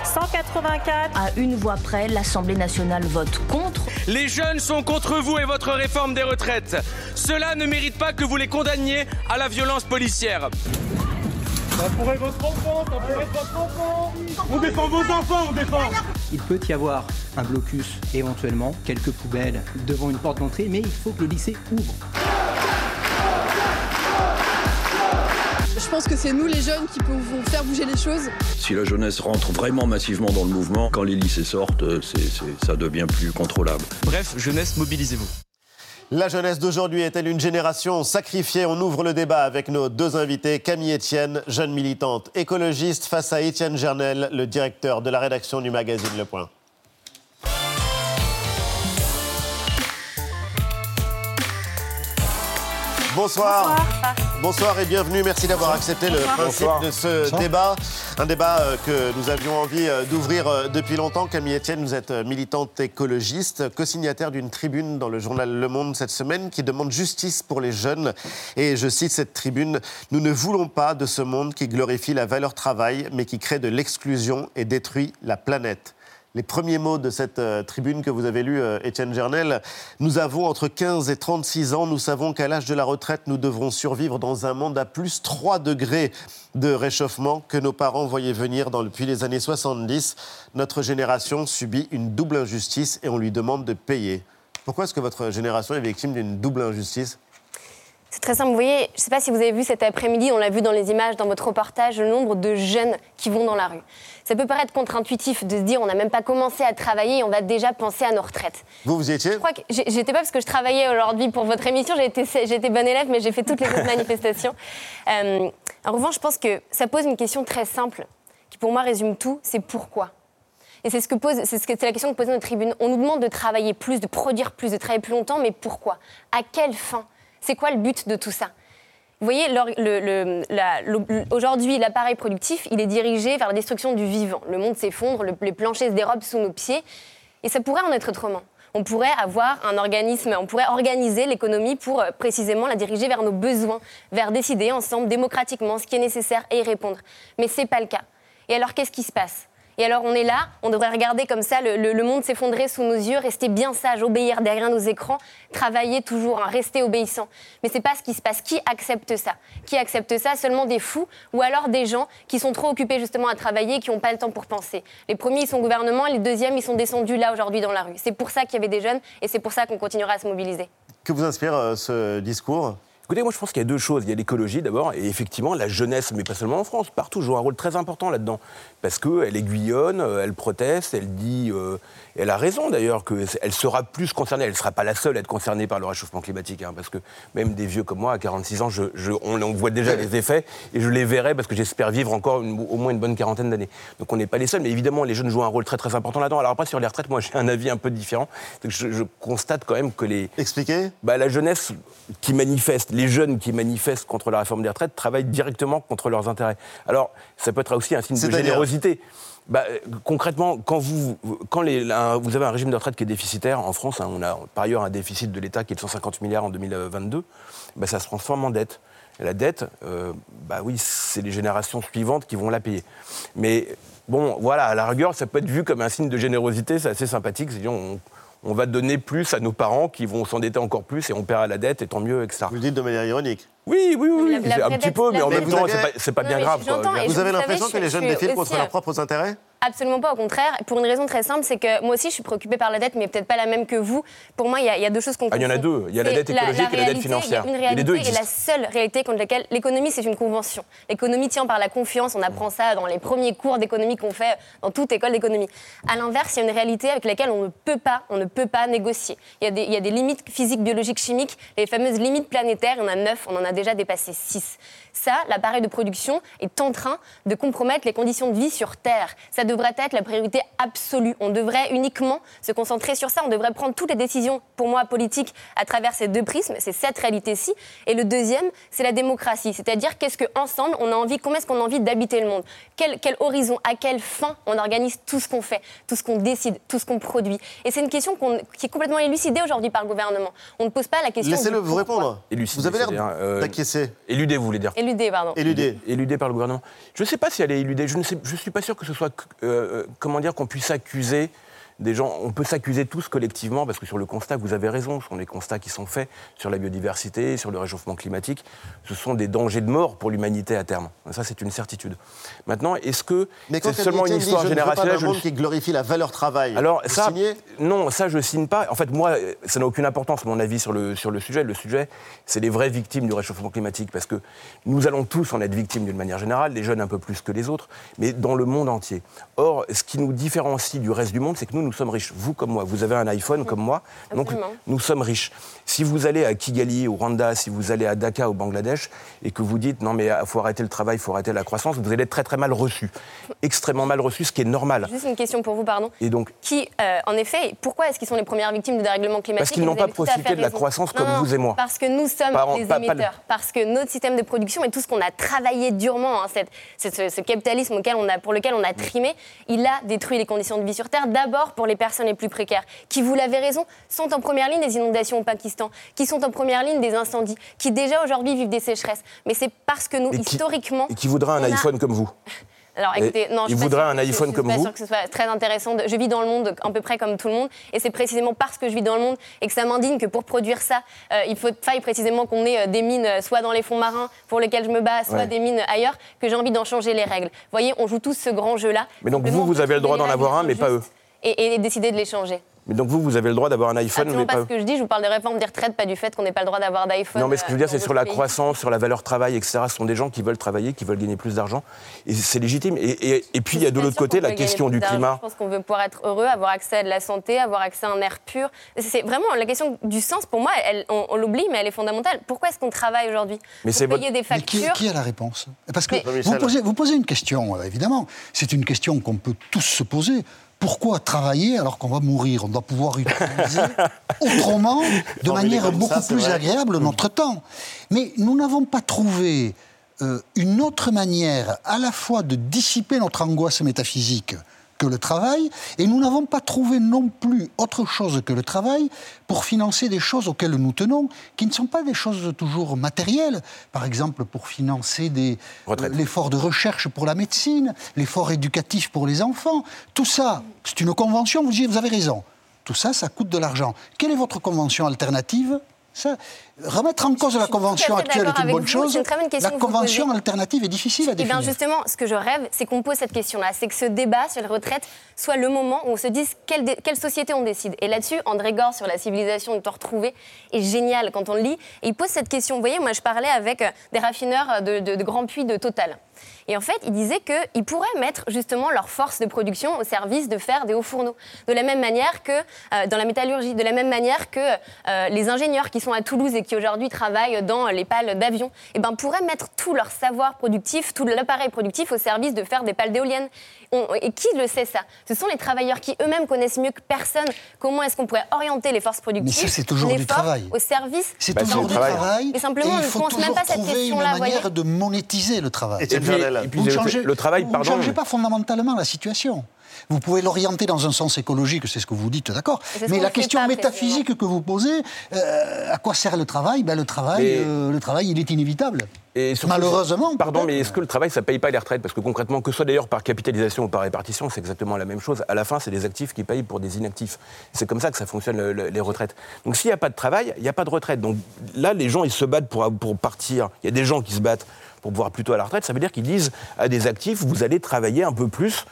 184. À une voix près, l'Assemblée nationale vote contre. Les jeunes sont contre vous et votre réforme des retraites. Cela ne mérite pas que vous les condamniez à la violence policière. Ça pourrait votre enfant, ça pourrait votre enfant. On défend vos enfants, on défend. Il peut y avoir un blocus, éventuellement, quelques poubelles devant une porte d'entrée, mais il faut que le lycée ouvre. Je pense que c'est nous les jeunes qui pouvons faire bouger les choses. Si la jeunesse rentre vraiment massivement dans le mouvement, quand les lycées sortent, euh, ça devient plus contrôlable. Bref, jeunesse, mobilisez-vous. La jeunesse d'aujourd'hui est-elle une génération sacrifiée? On ouvre le débat avec nos deux invités. Camille Etienne, jeune militante écologiste, face à Étienne Gernel, le directeur de la rédaction du magazine Le Point. Bonsoir. Bonsoir et bienvenue. Merci d'avoir accepté le principe Bonsoir. de ce Bonsoir. débat. Un débat euh, que nous avions envie euh, d'ouvrir euh, depuis longtemps. Camille Etienne, vous êtes militante écologiste, co-signataire d'une tribune dans le journal Le Monde cette semaine qui demande justice pour les jeunes. Et je cite cette tribune Nous ne voulons pas de ce monde qui glorifie la valeur travail, mais qui crée de l'exclusion et détruit la planète les premiers mots de cette euh, tribune que vous avez lue, euh, Étienne Gernel. Nous avons entre 15 et 36 ans. Nous savons qu'à l'âge de la retraite, nous devrons survivre dans un monde à plus 3 degrés de réchauffement que nos parents voyaient venir depuis les années 70. Notre génération subit une double injustice et on lui demande de payer. Pourquoi est-ce que votre génération est victime d'une double injustice? C'est très simple. Vous voyez, je ne sais pas si vous avez vu cet après-midi, on l'a vu dans les images, dans votre reportage, le nombre de jeunes qui vont dans la rue. Ça peut paraître contre-intuitif de se dire on n'a même pas commencé à travailler et on va déjà penser à nos retraites. Vous, vous y étiez Je crois que j'étais pas parce que je travaillais aujourd'hui pour votre émission, j'ai été, été bonne élève, mais j'ai fait toutes les autres manifestations. Euh, en revanche, je pense que ça pose une question très simple, qui pour moi résume tout, c'est pourquoi et c'est ce que pose, c'est ce que- c'est la question que pose notre tribune. On nous demande de travailler plus, de produire plus, de travailler plus longtemps, mais pourquoi? À quelle fin? C'est quoi le but de tout ça? Vous voyez, aujourd'hui, l'appareil productif, il est dirigé vers la destruction du vivant. Le monde s'effondre, le- les planchers se dérobent sous nos pieds, et ça pourrait en être autrement. On pourrait avoir un organisme, on pourrait organiser l'économie pour euh, précisément la diriger vers nos besoins, vers décider ensemble démocratiquement ce qui est nécessaire et y répondre. Mais c'est pas le cas. Et alors, qu'est-ce qui se passe? Et alors on est là, on devrait regarder comme ça le, monde s'effondrer sous nos yeux, rester bien sage, obéir derrière nos écrans, travailler toujours, hein, rester obéissant. Mais c'est pas ce qui se passe. Qui accepte ça? Qui accepte ça? Seulement des fous ou alors des gens qui sont trop occupés justement à travailler qui n'ont pas le temps pour penser. Les premiers ils sont au gouvernement, les deuxièmes ils sont descendus là aujourd'hui dans la rue. C'est pour ça qu'il y avait des jeunes et c'est pour ça qu'on continuera à se mobiliser. Que vous inspire euh, ce discours? Écoutez, moi je pense qu'il y a deux choses. Il y a l'écologie d'abord, et effectivement la jeunesse, mais pas seulement en France, partout joue un rôle très important là-dedans. Parce qu'elle aiguillonne, euh, elle proteste, elle dit, euh, elle a raison d'ailleurs, qu'elle sera plus concernée. Elle ne sera pas la seule à être concernée par le réchauffement climatique. hein, parce que même des vieux comme moi, à 46 ans, je, je- on, on voit déjà les effets, et je les verrai parce que j'espère vivre encore une- au moins une bonne quarantaine d'années. Donc on n'est pas les seuls, mais évidemment les jeunes jouent un rôle très très important là-dedans. Alors après sur les retraites, moi j'ai un avis un peu différent. C'est que je, je constate quand même que les... Expliquez bah, La jeunesse qui manifeste, les jeunes qui manifestent contre la réforme des retraites travaillent directement contre leurs intérêts. Alors ça peut être aussi un signe de générosité. Bah, euh, concrètement, quand, vous, avez un régime de retraite qui est déficitaire, en France, hein, on a par ailleurs un déficit de l'État qui est de 150 milliards en 2022, bah, ça se transforme en dette. Et la dette, euh, bah oui, c'est les générations suivantes qui vont la payer. Mais bon, voilà, à la rigueur, ça peut être vu comme un signe de générosité, c'est assez sympathique. C'est-à-dire, on, on va donner plus à nos parents qui vont s'endetter encore plus et on paiera la dette, et tant mieux, etc. Vous le dites de manière ironique. Oui, oui, oui, La- la un petit peu, mais en même temps, c'est pas, pas bien grave. Vous avez l'impression que les je jeunes défilent aussi, contre leurs propres intérêts? Absolument pas, au contraire. Pour une raison très simple, c'est que moi aussi, je suis préoccupée par la dette, mais peut-être pas la même que vous. Pour moi, il y, a- il y a deux choses qu'on Ah, il y en a deux. Il y a la dette écologique et la dette financière. Il y a une Et les deux réalité et la seule réalité contre laquelle l'économie, c'est une convention. L'économie tient par la confiance. On apprend ça dans les premiers cours d'économie qu'on fait dans toute école d'économie. À l'inverse, il y a une réalité avec laquelle on ne peut pas, on ne peut pas négocier. Il y a des, il y a des limites physiques, biologiques, chimiques, les fameuses limites planétaires. Il y en a neuf, on en a déjà dépassé six. Ça, l'appareil de production est en train de compromettre les conditions de vie sur Terre. Ça devrait être la priorité absolue. On devrait uniquement se concentrer sur ça. On devrait prendre toutes les décisions, pour moi, politiques, à travers ces deux prismes. C'est cette réalité-ci. Et le deuxième, c'est la démocratie. C'est-à-dire qu'est-ce qu'ensemble, on a envie, comment est-ce qu'on a envie d'habiter le monde? Quel, quel horizon, à quelle fin on organise tout ce qu'on fait, tout ce qu'on décide, tout ce qu'on produit? Et c'est une question qui est complètement élucidée aujourd'hui par le gouvernement. On ne pose pas la question. Laissez-le vous répondre. Élucidé, Vous avez l'air euh, d'acquiescer. Éludé, vous voulez dire Éludé, pardon. Éludé. Éludé par le gouvernement. Je ne sais pas si elle est éludée. Je ne sais, je suis pas sûr que ce soit, euh, euh, comment dire, qu'on puisse accuser des gens. On peut s'accuser tous collectivement parce que sur le constat, vous avez raison, ce sont les constats qui sont faits sur la biodiversité, sur le réchauffement climatique. Ce sont des dangers de mort pour l'humanité à terme. Ça, c'est une certitude. Maintenant, est-ce que c'est seulement une histoire générationnelle je qui glorifie la valeur travail. alors Vous ça, signez? non, ça je signe pas. En fait, moi, ça n'a aucune importance mon avis sur le sur le sujet. Le sujet, c'est les vraies victimes du réchauffement climatique, parce que nous allons tous en être victimes d'une manière générale, les jeunes un peu plus que les autres, mais dans le monde entier. Or, ce qui nous différencie du reste du monde, c'est que nous, nous sommes riches. Vous comme moi, vous avez un iPhone comme moi, donc Absolument. nous sommes riches. Si vous allez à Kigali, au Rwanda, si vous allez à Dhaka, au Bangladesh, et que vous dites non mais il faut arrêter le travail, il faut arrêter la croissance, vous allez être très très mal reçu, extrêmement mal reçu, ce qui est normal. Juste une question pour vous, pardon. Et donc, Qui, euh, en effet, pourquoi est-ce qu'ils sont les premières victimes du dérèglement climatique? Parce qu'ils n'ont pas profité de la croissance Non, comme non, vous et moi. Parce que nous sommes en- les pas- pas le- émetteurs. Parce que notre système de production et tout ce qu'on a travaillé durement, hein, cette- ce, ce capitalisme auquel on a, pour lequel on a trimé, il a détruit les conditions de vie sur Terre. D'abord pour les personnes les plus précaires, qui, vous l'avez raison, sont en première ligne des inondations au Pakistan, qui sont en première ligne des incendies, qui déjà aujourd'hui vivent des sécheresses. Mais c'est parce que nous, Et qui- historiquement... et qui voudra un a- iPhone comme vous. Alors écoutez, non, je il suis pas voudra sûre un que- je- iPhone je comme suis pas vous sûre que ce soit très intéressant. Je vis dans le monde à peu près comme tout le monde, et c'est précisément parce que je vis dans le monde et que ça m'indigne que pour produire ça, euh, il faut faille précisément qu'on ait euh, des mines euh, soit dans les fonds marins pour lesquels je me bats, soit Ouais. des mines ailleurs, que j'ai envie d'en changer les règles. Vous voyez, on joue tous ce grand jeu-là. Mais donc vous, vous avez le droit d'en avoir un, mais pas eux. Et, et décider de les changer. Mais donc vous, vous avez le droit d'avoir un iPhone, Absolument mais pas pas ce que je dis, je vous parle des réformes des retraites, pas du fait qu'on n'ait pas le droit d'avoir d'iPhone. Non, mais ce que je veux dire, euh, c'est sur la pays. croissance, sur la valeur travail, etc. Ce sont des gens qui veulent travailler, qui veulent gagner plus d'argent. Et c'est légitime. Et, et- et puis, il y a de l'autre côté la question du climat. Je pense qu'on veut pouvoir être heureux, avoir accès à de la santé, avoir accès à un air pur. C'est vraiment la question du sens. Pour moi, elle- on, on l'oublie, mais elle est fondamentale. Pourquoi est-ce qu'on travaille aujourd'hui Mais Pour c'est votre- payer des Mais qui, a la réponse? Parce que Mais- vous posez, vous posez une question, euh, évidemment. C'est une question qu'on peut tous se poser. Pourquoi travailler alors qu'on va mourir? On doit pouvoir utiliser autrement, de manière beaucoup ça, plus vrai. agréable notre temps. Mais nous n'avons pas trouvé euh, une autre manière à la fois de dissiper notre angoisse métaphysique que le travail, et nous n'avons pas trouvé non plus autre chose que le travail pour financer des choses auxquelles nous tenons, qui ne sont pas des choses toujours matérielles. Par exemple, pour financer des- euh, l'effort de recherche pour la médecine, l'effort éducatif pour les enfants. Tout ça, c'est une convention, vous dites, vous avez raison. Tout ça, ça coûte de l'argent. Quelle est votre convention alternative? Ça, remettre en cause la convention actuelle est une bonne vous, chose. une très bonne question La convention alternative est difficile à Eh définir. bien justement, ce que je rêve, c'est qu'on pose cette question-là, c'est que ce débat sur les retraites soit le moment où on se dise quelle, société on décide. Et là-dessus, André Gore sur la civilisation de te retrouver est génial quand on le lit. Et il pose cette question. Vous voyez, moi je parlais avec euh, des raffineurs euh, de, de, de Grand Puits de Total. Et en fait, il disait qu'ils pourraient mettre justement leur force de production au service de faire des hauts fourneaux. De la même manière que euh, dans la métallurgie, de la même manière que euh, les ingénieurs qui sont à Toulouse et qui aujourd'hui travaillent dans les pales d'avion, eh ben, pourraient mettre tout leur savoir productif, tout l'appareil productif au service de faire des pales d'éoliennes. On- et qui le sait ça? Ce sont les travailleurs qui eux-mêmes connaissent mieux que personne comment est-ce qu'on pourrait orienter les forces productives. Mais ça, c'est toujours du travail. Au service. C'est Bah, toujours du le travail. travail. Mais simplement, et on il ne faut pense même toujours pas cette trouver une question-là, manière voyez? de monétiser le travail. Étienne Fernel. Vous ne changez, le travail, vous pardon. ne changez pas fondamentalement la situation. Vous pouvez l'orienter dans un sens écologique, c'est ce que vous dites, d'accord. Mais la question pas, métaphysique que vous posez, euh, à quoi sert le travail? Ben, le travail, Mais- euh, le travail, il est inévitable. Et surtout- Malheureusement. Pardon, mais est-ce que le travail, ça paye pas les retraites? Parce que concrètement, que ce soit d'ailleurs par capitalisation ou par répartition, c'est exactement la même chose. À la fin, c'est des actifs qui payent pour des inactifs. C'est comme ça que ça fonctionne, le- le- les retraites. Donc s'il n'y a pas de travail, il n'y a pas de retraite. Donc là, les gens, ils se battent pour, pour partir. Il y a des gens qui se battent pour pouvoir plutôt à la retraite. Ça veut dire qu'ils disent à des actifs, vous allez travailler un peu plus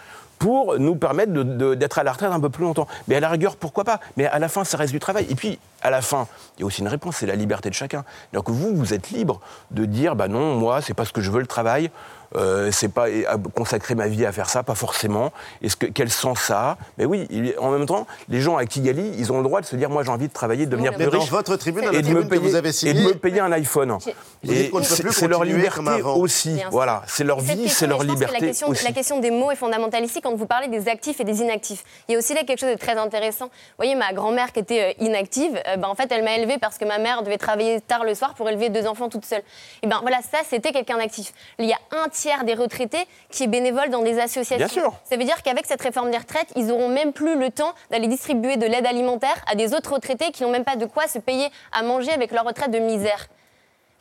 pour nous permettre d'être à la retraite un peu plus longtemps. Mais à la rigueur, pourquoi pas? Mais à la fin, ça reste du travail. Et puis, à la fin, il y a aussi une réponse, c'est la liberté de chacun. Donc vous, vous êtes libre de dire, bah non, moi, c'est pas ce que je veux le travail. Euh, c'est pas consacrer ma vie à faire ça, pas forcément. Est-ce que quel sens ça a? Mais oui, il- en même temps, les gens à Kigali, ils ont le droit de se dire, moi, j'ai envie de travailler, de devenir plus riche, votre tribune, et de me payer vous avez et signée, de me payer un iPhone. C'est leur liberté aussi. Voilà, c'est leur vie, question, c'est leur liberté la question, aussi. la question des mots est fondamentale ici quand vous parlez des actifs et des inactifs. Il y a aussi là quelque chose de très intéressant. Vous voyez, ma grand-mère qui était euh, inactive, euh, ben, en fait, elle m'a élevée parce que ma mère devait travailler tard le soir pour élever deux enfants toute seule. Et ben voilà, ça, c'était quelqu'un d'actif. Il y a un tiers des retraités qui est bénévole dans des associations. Bien sûr. Ça veut dire qu'avec cette réforme des retraites, ils auront même plus le temps d'aller distribuer de l'aide alimentaire à des autres retraités qui n'ont même pas de quoi se payer à manger avec leur retraite de misère.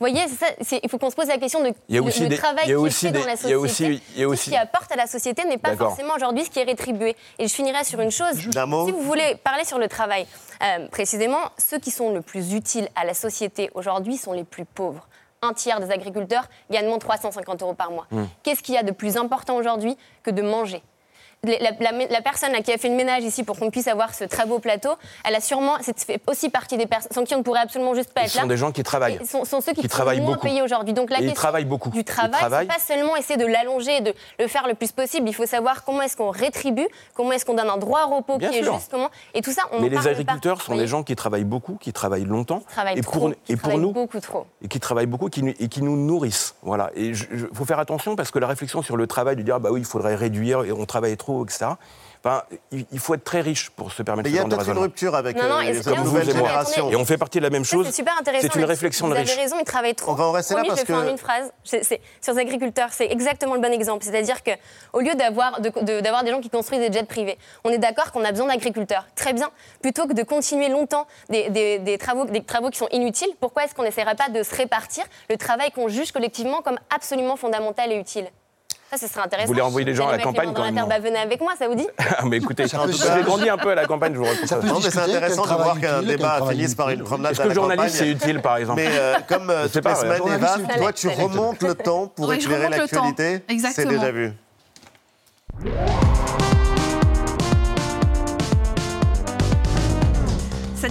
Vous voyez, ça, il faut qu'on se pose la question de Il y a des- travail il y a qui est aussi fait des- dans la il y société. a aussi- il y a tout aussi- ce qui apporte à la société n'est pas forcément aujourd'hui ce qui est rétribué. Et je finirai sur une chose. Un mot. Si vous voulez parler sur le travail, euh, précisément, ceux qui sont le plus utiles à la société aujourd'hui sont les plus pauvres. Un tiers des agriculteurs gagnent moins de 350 euros par mois. Hmm. Qu'est-ce qu'il y a de plus important aujourd'hui que de manger? La, la- la personne qui a fait le ménage ici pour qu'on puisse avoir ce très beau plateau, elle a sûrement, c'est fait aussi partie des personnes sans qui on ne pourrait absolument juste pas Ce être là. sont des gens qui travaillent. Et sont, sont ceux qui, Qui sont travaillent moins beaucoup. payés aujourd'hui. Donc la Et ils question travaillent beaucoup. du travail, c'est pas seulement essayer de l'allonger, de le faire le plus possible. Il faut savoir comment est-ce qu'on rétribue, comment est-ce qu'on donne un droit au repos Bien qui est juste, comment et tout ça. On Mais les pas. agriculteurs sont des gens qui travaillent beaucoup, qui travaillent longtemps. qui travaillent et trop, pour, qui et pour travaillent nous, beaucoup trop. et qui travaillent beaucoup qui, et qui nous nourrissent. Voilà. Et il faut faire attention parce que la réflexion sur le travail, de dire ah bah oui, il faudrait réduire et on travaille trop, etc. Enfin, il il faut être très riche pour se permettre Mais il ce y a genre de peut-être une raisonnement. rupture avec Non, non, euh, et les nouvelles Vous et moi. générations. Et on fait partie de la même chose. C'est super intéressant. C'est une réflexion de Vous riche. avez raison, ils travaillent trop. On va en rester là parce je le fais que- en une phrase. Sur les agriculteurs, c'est exactement le bon exemple. C'est-à-dire qu'au lieu d'avoir de- des gens qui construisent des jets privés, on est d'accord qu'on a besoin d'agriculteurs. Très bien. Plutôt que de continuer longtemps des, des- des travaux, des travaux qui sont inutiles, pourquoi est-ce qu'on n'essaierait pas de se répartir le travail qu'on juge collectivement comme absolument fondamental et utile? Ça, ce serait intéressant. Vous voulez envoyer les gens à la campagne la terre, bah, venez avec moi, ça vous dit Ah, mais écoutez, j'ai grandi un peu à la campagne, je vous raconte Ça ça. peut Non, mais c'est intéressant de voir qu'un débat finisse par une promenade Est-ce à que la journaliste, campagne. c'est utile, par exemple Mais euh, comme euh, toutes les semaines, Journaliste, Eva, c'est toi, tu remontes le temps pour éclairer l'actualité. C'est Exactement. déjà vu.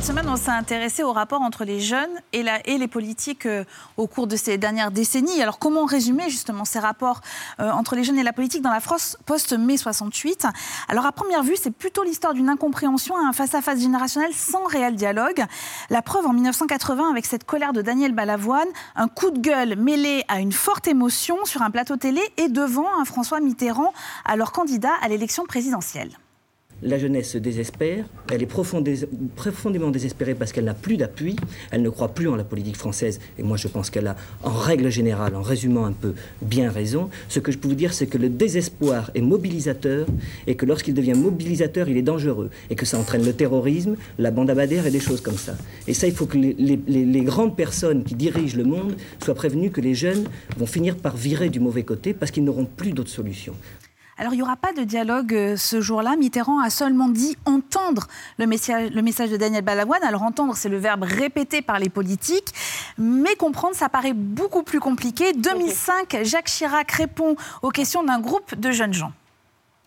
Cette semaine, on s'est intéressé au rapport entre les jeunes et, les politiques euh, au cours de ces dernières décennies. Alors, comment résumer justement ces rapports euh, entre les jeunes et la politique dans la France post-mai 68 Alors, à première vue, c'est plutôt l'histoire d'une incompréhension, un face-à-face générationnel sans réel dialogue. La preuve en 1980 avec cette colère de Daniel Balavoine, un coup de gueule mêlé à une forte émotion sur un plateau télé et devant un François Mitterrand, alors candidat à l'élection présidentielle. La jeunesse se désespère, elle est profondé- profondément désespérée parce qu'elle n'a plus d'appui, elle ne croit plus en la politique française, et moi je pense qu'elle a, en règle générale, en résumant un peu, bien raison. Ce que je peux vous dire, c'est que le désespoir est mobilisateur, et que lorsqu'il devient mobilisateur, il est dangereux, et que ça entraîne le terrorisme, la bande à Bader et des choses comme ça. Et ça, il faut que les- les grandes personnes qui dirigent le monde soient prévenues que les jeunes vont finir par virer du mauvais côté parce qu'ils n'auront plus d'autre solution. Alors, il n'y aura pas de dialogue euh, ce jour-là. Mitterrand a seulement dit entendre le message, le message de Daniel Balavoine. Alors, entendre, c'est le verbe répété par les politiques. Mais comprendre, ça paraît beaucoup plus compliqué. 2005, Jacques Chirac répond aux questions d'un groupe de jeunes gens.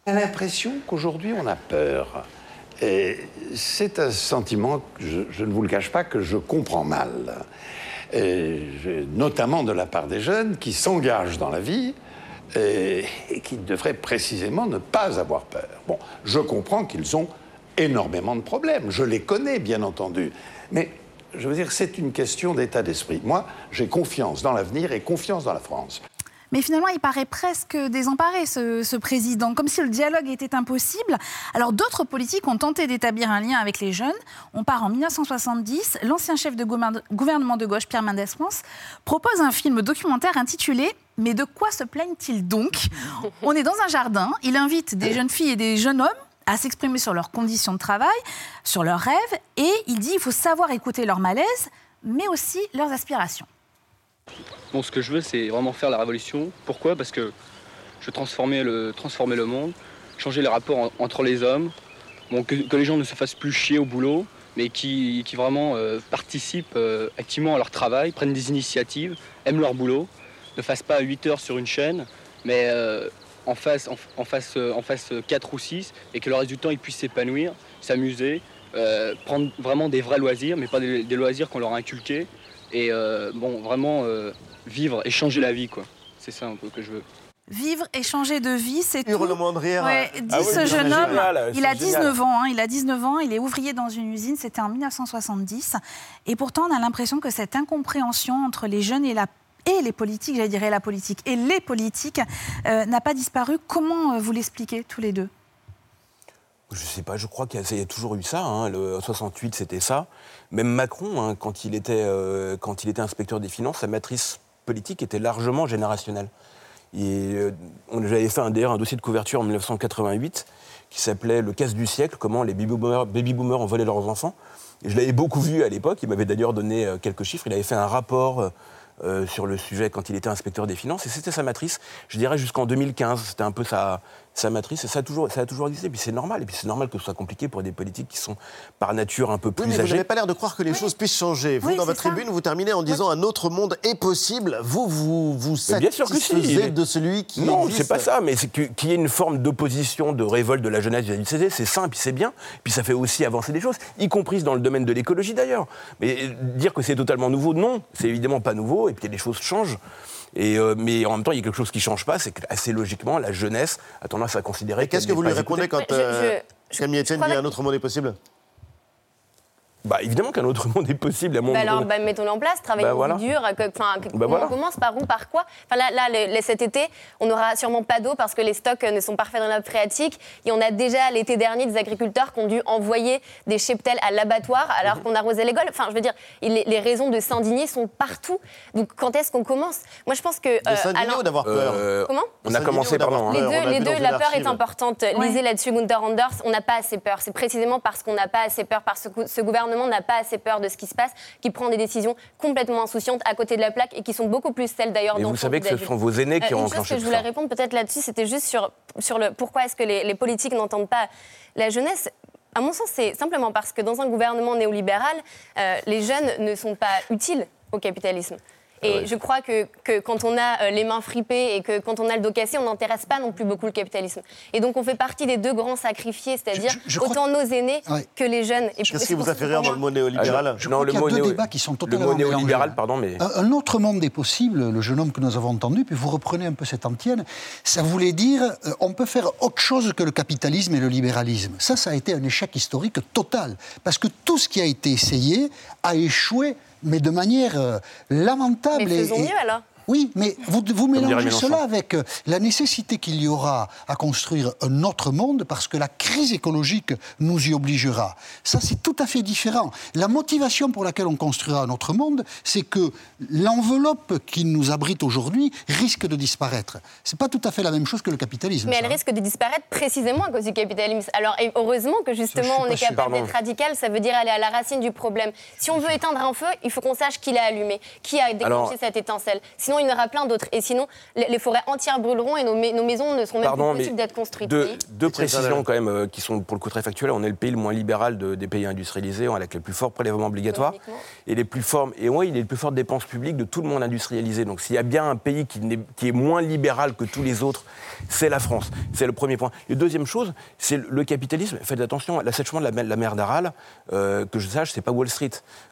J'ai l'impression qu'aujourd'hui, on a peur. Et c'est un sentiment, que je, je ne vous le cache pas, que je comprends mal. Et je- notamment de la part des jeunes qui s'engagent dans la vie et, et qui devraient précisément ne pas avoir peur. Bon, je comprends qu'ils ont énormément de problèmes. Je les connais, bien entendu. Mais je veux dire, c'est une question d'état d'esprit. Moi, j'ai confiance dans l'avenir et confiance dans la France. Mais finalement, il paraît presque désemparé, ce, président, comme si le dialogue était impossible. Alors d'autres politiques ont tenté d'établir un lien avec les jeunes. On part en 1970. L'ancien chef de gouvernement- gouvernement de gauche, Pierre Mendès France, propose un film documentaire intitulé Mais de quoi se plaignent-ils donc? On est dans un jardin. Il invite des jeunes filles et des jeunes hommes à s'exprimer sur leurs conditions de travail, sur leurs rêves, et il dit il faut savoir écouter leur malaise, mais aussi leurs aspirations. Ce que je veux, c'est vraiment faire la révolution. Pourquoi? Parce que je veux transformer le, transformer le monde, changer les rapports en- entre les hommes, que, les gens ne se fassent plus chier au boulot, mais qui, vraiment euh, participent euh, activement à leur travail, prennent des initiatives, aiment leur boulot, ne fassent pas 8 heures sur une chaîne, mais euh, en fassent en, en fassent, euh, en fassent 4 ou 6, et que le reste du temps, ils puissent s'épanouir, s'amuser, prendre vraiment des vrais loisirs, mais pas des loisirs qu'on leur a inculqués, et euh, bon, vraiment euh, vivre et changer la vie, quoi. C'est ça un peu que je veux. Vivre et changer de vie, c'est tout. Hurlement de rire. Ouais, dit Ah oui, ce c'est jeune homme. génial, il a génial. 19 ans. hein, il a 19 ans. Il est ouvrier dans une usine. C'était en 1970. Et pourtant, on a l'impression que cette incompréhension entre les jeunes et la et les politiques, j'allais dire et la politique, et les politiques, euh, n'a pas disparu. Comment euh, vous l'expliquez tous les deux? Je sais pas, je crois qu'il y a, toujours eu ça. hein. Le 68, c'était ça. Même Macron, hein, quand, il était, euh, quand il était inspecteur des finances, sa matrice politique était largement générationnelle. Euh, J'avais fait un, dossier de couverture en 1988 qui s'appelait Le casse du siècle, comment les baby-boomers baby boomers ont volé leurs enfants. Et je l'avais beaucoup vu à l'époque, il m'avait d'ailleurs donné euh, quelques chiffres. Il avait fait un rapport euh, sur le sujet quand il était inspecteur des finances, et c'était sa matrice, je dirais jusqu'en 2015. C'était un peu sa, sa matrice, et ça a toujours, ça a toujours existé. Et puis c'est normal, et puis c'est normal que ce soit compliqué pour des politiques qui sont par nature un peu Oui, plus mais vous n'avez pas l'air de croire que les choses puissent changer. Vous, Oui, dans votre ça. tribune, vous terminez en disant un autre monde est possible. Vous, vous vous Mais bien sûr que si. satisfaisez de celui qui Non, c'est pas ça, mais c'est qu'il y ait une forme d'opposition, de révolte de la jeunesse vis-à-vis du CD, c'est simple, c'est bien. Puis ça fait aussi avancer des choses, y compris dans le domaine de l'écologie d'ailleurs. Mais euh, dire que c'est totalement nouveau, non, c'est évidemment pas nouveau, et puis les choses changent. Et, euh, mais en même temps, il y a quelque chose qui change pas, c'est que assez logiquement, la jeunesse a tendance à considérer Qu'est-ce que vous lui répondez écoutée. quand euh, Camille Etienne dit un autre monde est possible Bah évidemment qu'un autre monde est possible. à mon Bah alors, bah, mettons-le en place, travaillons Bah voilà. dur. que- enfin, que- Bah voilà. On commence par où, par quoi? Enfin là, là le- le- cet été, on n'aura sûrement pas d'eau parce que les stocks euh, ne sont pas faits dans la nappe phréatique. Et on a déjà l'été dernier des agriculteurs qui ont dû envoyer des cheptels à l'abattoir alors qu'on arrosait les golfs. Enfin, je veux dire, les, les raisons de s'indigner sont partout. Donc quand est-ce qu'on commence? Moi, je pense que euh, Alain- ou d'avoir peur? Euh, Comment? On a commencé par là. hein. les deux, les la peur est importante. Lisez là-dessus Gunther Anders, on n'a pas assez peur. C'est précisément parce qu'on n'a pas assez peur, parce que ce gouvernement n'a pas assez peur de ce qui se passe, qui prend des décisions complètement insouciantes à côté de la plaque et qui sont beaucoup plus celles d'ailleurs Mais vous d'enfants savez que ce sont vos aînés qui Euh, ont Une chose enclenché que je voulais ça. répondre peut-être là-dessus, c'était juste sur, sur le pourquoi est-ce que les, les politiques n'entendent pas la jeunesse. À mon sens, c'est simplement parce que dans un gouvernement néolibéral, euh, les jeunes ne sont pas utiles au capitalisme. Et je crois que, que quand on a euh, les mains fripées et que quand on a le dos cassé, on n'intéresse pas non plus beaucoup le capitalisme. Et donc on fait partie des deux grands sacrifiés, c'est-à-dire crois autant nos aînés Ouais. que les jeunes. Et Qu'est-ce qui vous a fait rire dans le mot néolibéral Ah, je- Non, le qu'il y a mot deux néo- débats qui sont Le totalement mot néolibéral, pardon, mais. Un, un autre monde est possible, le jeune homme que nous avons entendu, puis vous reprenez un peu cette antienne. Ça voulait dire, euh, on peut faire autre chose que le capitalisme et le libéralisme. Ça, ça a été un échec historique total, parce que tout ce qui a été essayé a échoué, mais de manière euh, lamentable. Mais et- faisons et- mieux alors. Oui, mais vous, mélangez cela avec euh, la nécessité qu'il y aura à construire un autre monde parce que la crise écologique nous y obligera. Ça, c'est tout à fait différent. La motivation pour laquelle on construira un autre monde, c'est que l'enveloppe qui nous abrite aujourd'hui risque de disparaître. C'est pas tout à fait la même chose que le capitalisme. Mais ça, elle hein. risque de disparaître précisément à cause du capitalisme. Alors, et heureusement que justement, on est sûr. capable d'être radical, ça veut dire aller à la racine du problème. Si on veut éteindre un feu, il faut qu'on sache qui l'a allumé, qui a déclenché Alors- cette étincelle. Sinon, il y en aura plein d'autres. Et sinon, les, les forêts entières brûleront et nos, mais- nos maisons ne seront même Pardon, plus possibles d'être construites. deux, Oui. deux précisions quand même euh, qui sont pour le coup très factuelles. On est le pays le moins libéral de- des pays industrialisés, on a avec les plus forts prélèvements obligatoires et les plus forts et ouais, il est les plus fortes dépenses publiques de tout le monde industrialisé. Donc s'il y a bien un pays qui, est moins libéral que tous les autres, c'est la France. C'est le premier point. Et deuxième chose, c'est le, capitalisme. Faites attention, l'assèchement de la, mer- la mer d'Aral, euh, que je sache, c'est pas Wall Street.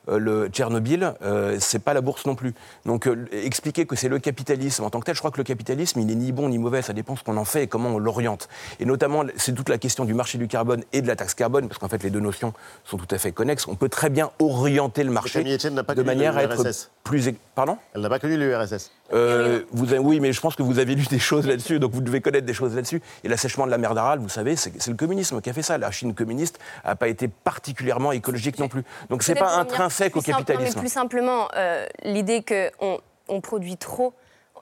Euh, le Tchernobyl, euh, c'est pas la bourse non plus. Donc euh, expliquer que c'est le capitalisme en tant que tel. Je crois que le capitalisme, il n'est ni bon ni mauvais, ça dépend ce qu'on en fait et comment on l'oriente. Et notamment, c'est toute la question du marché du carbone et de la taxe carbone, parce qu'en fait, les deux notions sont tout à fait connexes. On peut très bien orienter le marché de manière à être plus. Pardon? Elle n'a pas connu l'URSS. Euh, vous oui, mais je pense que vous avez lu des choses là-dessus, donc vous devez connaître des choses là-dessus. Et l'assèchement de la mer d'Aral, vous savez, c'est le communisme qui a fait ça. La Chine communiste n'a pas été particulièrement écologique non plus. Donc c'est pas intrinsèque au capitalisme. mais plus simplement, euh, l'idée qu'on on produit trop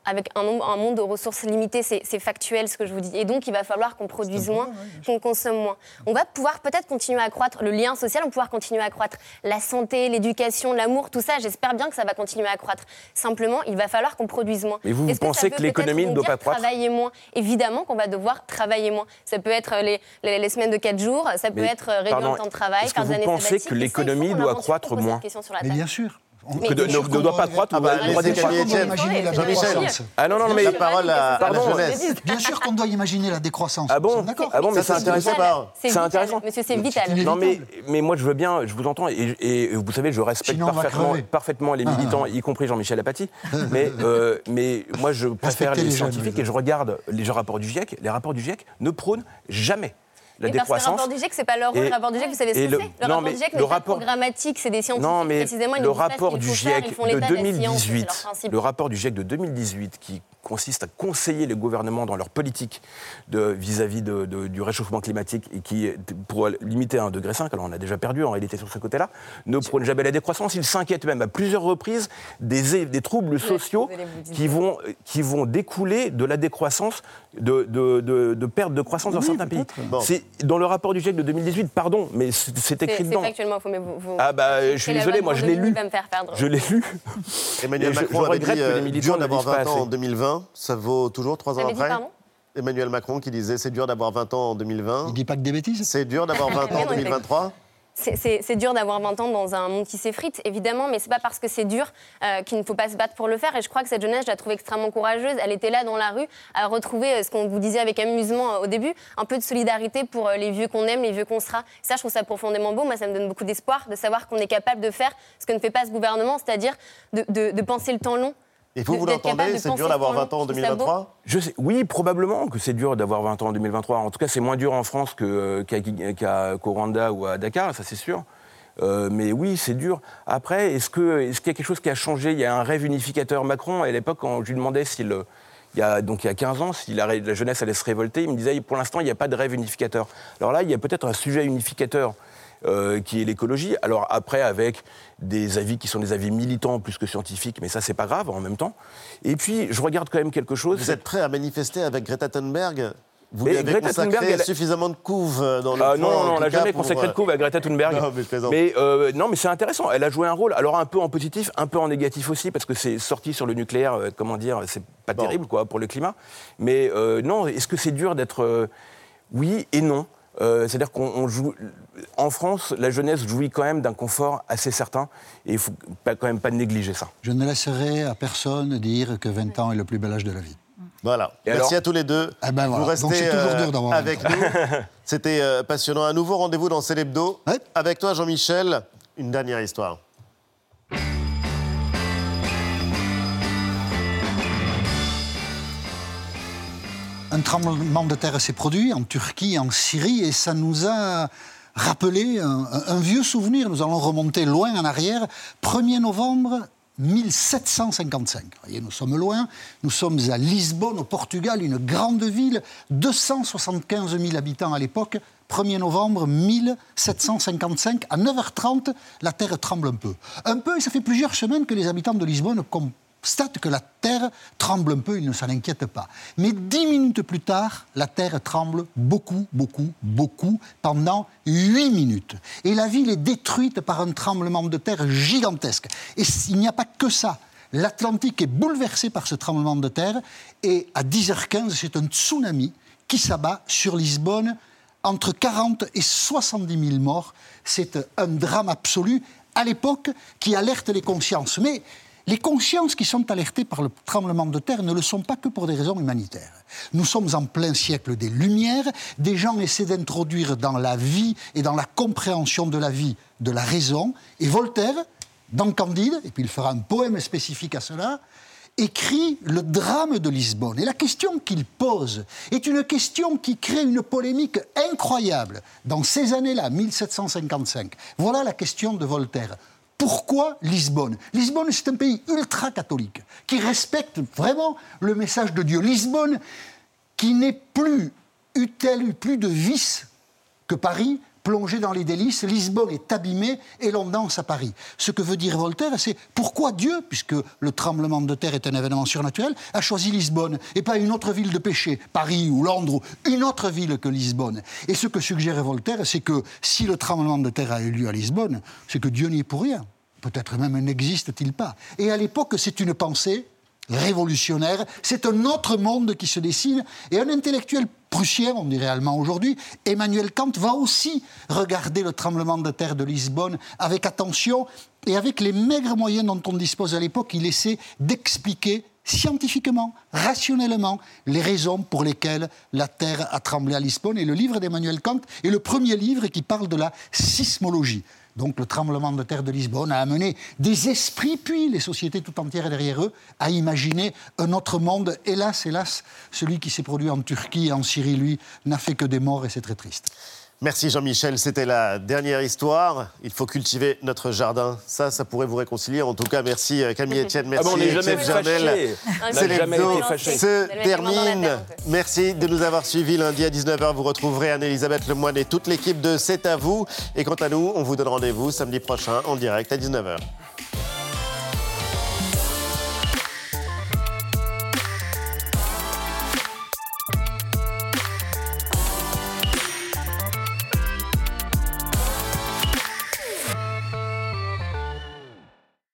avec un, un, monde de ressources limitées, c'est factuel ce que je vous dis. Et donc, il va falloir qu'on produise moins, qu'on consomme moins. On va pouvoir peut-être continuer à accroître le lien social, on va pouvoir continuer à accroître la santé, l'éducation, l'amour, tout ça. J'espère bien que ça va continuer à accroître. Simplement, il va falloir qu'on produise moins. Mais vous, vous pensez que, l'économie ne doit pas croître Travailler moins? Évidemment qu'on va devoir travailler moins. Ça peut être les, les, semaines de 4 jours, ça peut être réduire le temps de travail, Est-ce que vous pensez que l'économie doit croître moins Mais bien sûr. Que ne, doit pas croître ah bah, Ah non, non, mais la parole à, Pardon, la jeunesse. Bien sûr qu'on doit imaginer la décroissance. Ah bon D'accord. Ah bon, mais c'est intéressant. C'est intéressant. Monsieur, c'est vital. Non, mais, mais moi, je veux bien, je vous entends, et, et vous savez, je respecte parfaitement, parfaitement, les militants, y compris Jean-Michel Apathy. mais, euh, mais moi, je préfère les, scientifiques et je regarde les rapports du GIEC. Les rapports du GIEC ne prônent jamais la mais décroissance. Parce que le rapport du GIEC, c'est pas leur rôle. Le rapport du GIEC, vous savez ce que c'est Le rapport du GIEC n'est pas programmatique, c'est des scientifiques. Non, mais précisément, le rapport du GIEC de 2018, le rapport du GIEC de 2018 qui consiste à conseiller les gouvernements dans leur politique vis-à-vis de, du réchauffement climatique et qui, pour limiter à 1,5 degré, alors on a déjà perdu en réalité sur ce côté-là, ne prône jamais la décroissance. Il s'inquiète même à plusieurs reprises des, des troubles sociaux qui vont, qui vont découler de la décroissance, de, de, perte de croissance dans certains pays. C'est dans le rapport du GIEC de 2018, pardon, mais c'est écrit dedans. C'est factuellement mais vous, vous, Ah bah, je suis désolé, moi je l'ai lu. Je l'ai lu. Emmanuel Macron avait dit euh, dur d'avoir 20 ans en 2020, ça vaut toujours 3 ans après Emmanuel Macron qui disait c'est dur d'avoir 20 ans en 2020. Il dit pas que des bêtises C'est dur d'avoir 20 ans en 2023 c'est dur d'avoir 20 ans dans un monde qui s'effrite, évidemment, mais c'est pas parce que c'est dur euh, qu'il ne faut pas se battre pour le faire. Et je crois que cette jeunesse, je la trouve extrêmement courageuse. Elle était là dans la rue à retrouver euh, ce qu'on vous disait avec amusement euh, au début, un peu de solidarité pour les vieux qu'on aime, les vieux qu'on sera. Ça, je trouve ça profondément beau. Moi, ça me donne beaucoup d'espoir de savoir qu'on est capable de faire ce que ne fait pas ce gouvernement, c'est-à-dire de penser le temps long. Et vous, vous l'entendez C'est dur d'avoir 20 ans en 2023 Je sais, Oui, probablement que c'est dur d'avoir 20 ans en 2023. En tout cas, c'est moins dur en France euh, qu'à Rwanda ou à Dakar, ça c'est sûr. Euh, mais oui, c'est dur. Après, est-ce qu'il est qu'il y a quelque chose qui a changé? Il y a un rêve unificateur. Macron, à l'époque, quand je lui demandais s'il. Il y, a, donc il y a 15 ans, si la, la jeunesse allait se révolter, il me disait pour l'instant, il n'y a pas de rêve unificateur. Alors là, il y a peut-être un sujet unificateur euh, qui est l'écologie. Alors après, avec des avis qui sont des avis militants plus que scientifiques, mais ça, c'est pas grave en même temps. Et puis, je regarde quand même quelque chose. Vous êtes prêt à manifester avec Greta Thunberg? Vous lui avez Greta Thunberg, suffisamment de couves euh, dans le ah, Non, non, on n'a jamais consacré de couves à Greta Thunberg. non, mais, mais, euh, non, mais c'est intéressant. Elle a joué un rôle, alors un peu en positif, un peu en négatif aussi, parce que c'est sorti sur le nucléaire, comment dire, c'est pas terrible quoi pour le climat. Mais non, est-ce que c'est dur d'être... oui et non? C'est-à-dire qu'on joue en France, la jeunesse jouit quand même d'un confort assez certain et il ne faut quand même pas négliger ça. Je ne laisserai à personne dire que 20 ans est le plus bel âge de la vie. Voilà. Merci à tous les deux. Eh ben Vous restez euh, avec nous. C'était euh, passionnant. Un nouveau rendez-vous dans Célébdo. Avec toi, Jean-Michel, une dernière histoire. Un tremblement de terre s'est produit en Turquie, en Syrie, et ça nous a rappeler un, vieux souvenir. Nous allons remonter loin en arrière. 1er novembre 1755. Vous voyez, nous sommes loin. Nous sommes à Lisbonne, au Portugal, une grande ville, 275 000 habitants à l'époque. 1er novembre 1755, à 9h30, la terre tremble un peu. Un peu, et ça fait plusieurs semaines que les habitants de Lisbonne constate que la terre tremble un peu, il ne s'en inquiète pas. Mais dix minutes plus tard, la terre tremble beaucoup, beaucoup, beaucoup, pendant huit minutes. Et la ville est détruite par un tremblement de terre gigantesque. Et il n'y a pas que ça. L'Atlantique est bouleversé par ce tremblement de terre et à 10h15, c'est un tsunami qui s'abat sur Lisbonne entre 40 et 70 000 morts. C'est un drame absolu à l'époque qui alerte les consciences. Mais les consciences qui sont alertées par le tremblement de terre ne le sont pas que pour des raisons humanitaires. Nous sommes en plein siècle des Lumières, des gens essaient d'introduire dans la vie et dans la compréhension de la vie de la raison, et Voltaire, dans Candide, et puis il fera un poème spécifique à cela, écrit le drame de Lisbonne. Et la question qu'il pose est une question qui crée une polémique incroyable dans ces années-là, 1755. Voilà la question de Voltaire. Pourquoi Lisbonne? Lisbonne, c'est un pays ultra-catholique qui respecte vraiment le message de Dieu. Lisbonne, qui n'est plus, eut-elle eu plus de vices que Paris, plongé dans les délices, Lisbonne est abîmée et l'on danse à Paris. Ce que veut dire Voltaire, c'est pourquoi Dieu, puisque le tremblement de terre est un événement surnaturel, a choisi Lisbonne et pas une autre ville de péché, Paris ou Londres ou une autre ville que Lisbonne. Et ce que suggère Voltaire, c'est que si le tremblement de terre a eu lieu à Lisbonne, c'est que Dieu n'y est pour rien. Peut-être même n'existe-t-il pas. Et à l'époque, c'est une pensée révolutionnaire. C'est un autre monde qui se dessine. Et un intellectuel prussien, on dirait allemand aujourd'hui, Emmanuel Kant, va aussi regarder le tremblement de terre de Lisbonne avec attention et avec les maigres moyens dont on dispose à l'époque, il essaie d'expliquer scientifiquement, rationnellement, les raisons pour lesquelles la Terre a tremblé à Lisbonne. Et le livre d'Emmanuel Kant est le premier livre qui parle de la sismologie. Donc le tremblement de terre de Lisbonne a amené des esprits, puis les sociétés tout entières derrière eux, à imaginer un autre monde. Hélas, hélas, celui qui s'est produit en Turquie et en Syrie, lui, n'a fait que des morts et c'est très triste. Merci Jean-Michel, c'était la dernière histoire. Il faut cultiver notre jardin. Ça, ça pourrait vous réconcilier. En tout cas, merci euh, Camille Etienne, merci ah bon, on n'est jamais Jamel. C'est se termine. Merci de nous avoir suivis lundi à 19h. Vous retrouverez Anne-Elisabeth Lemoine et toute l'équipe de C'est à vous. Et quant à nous, on vous donne rendez-vous samedi prochain en direct à 19h.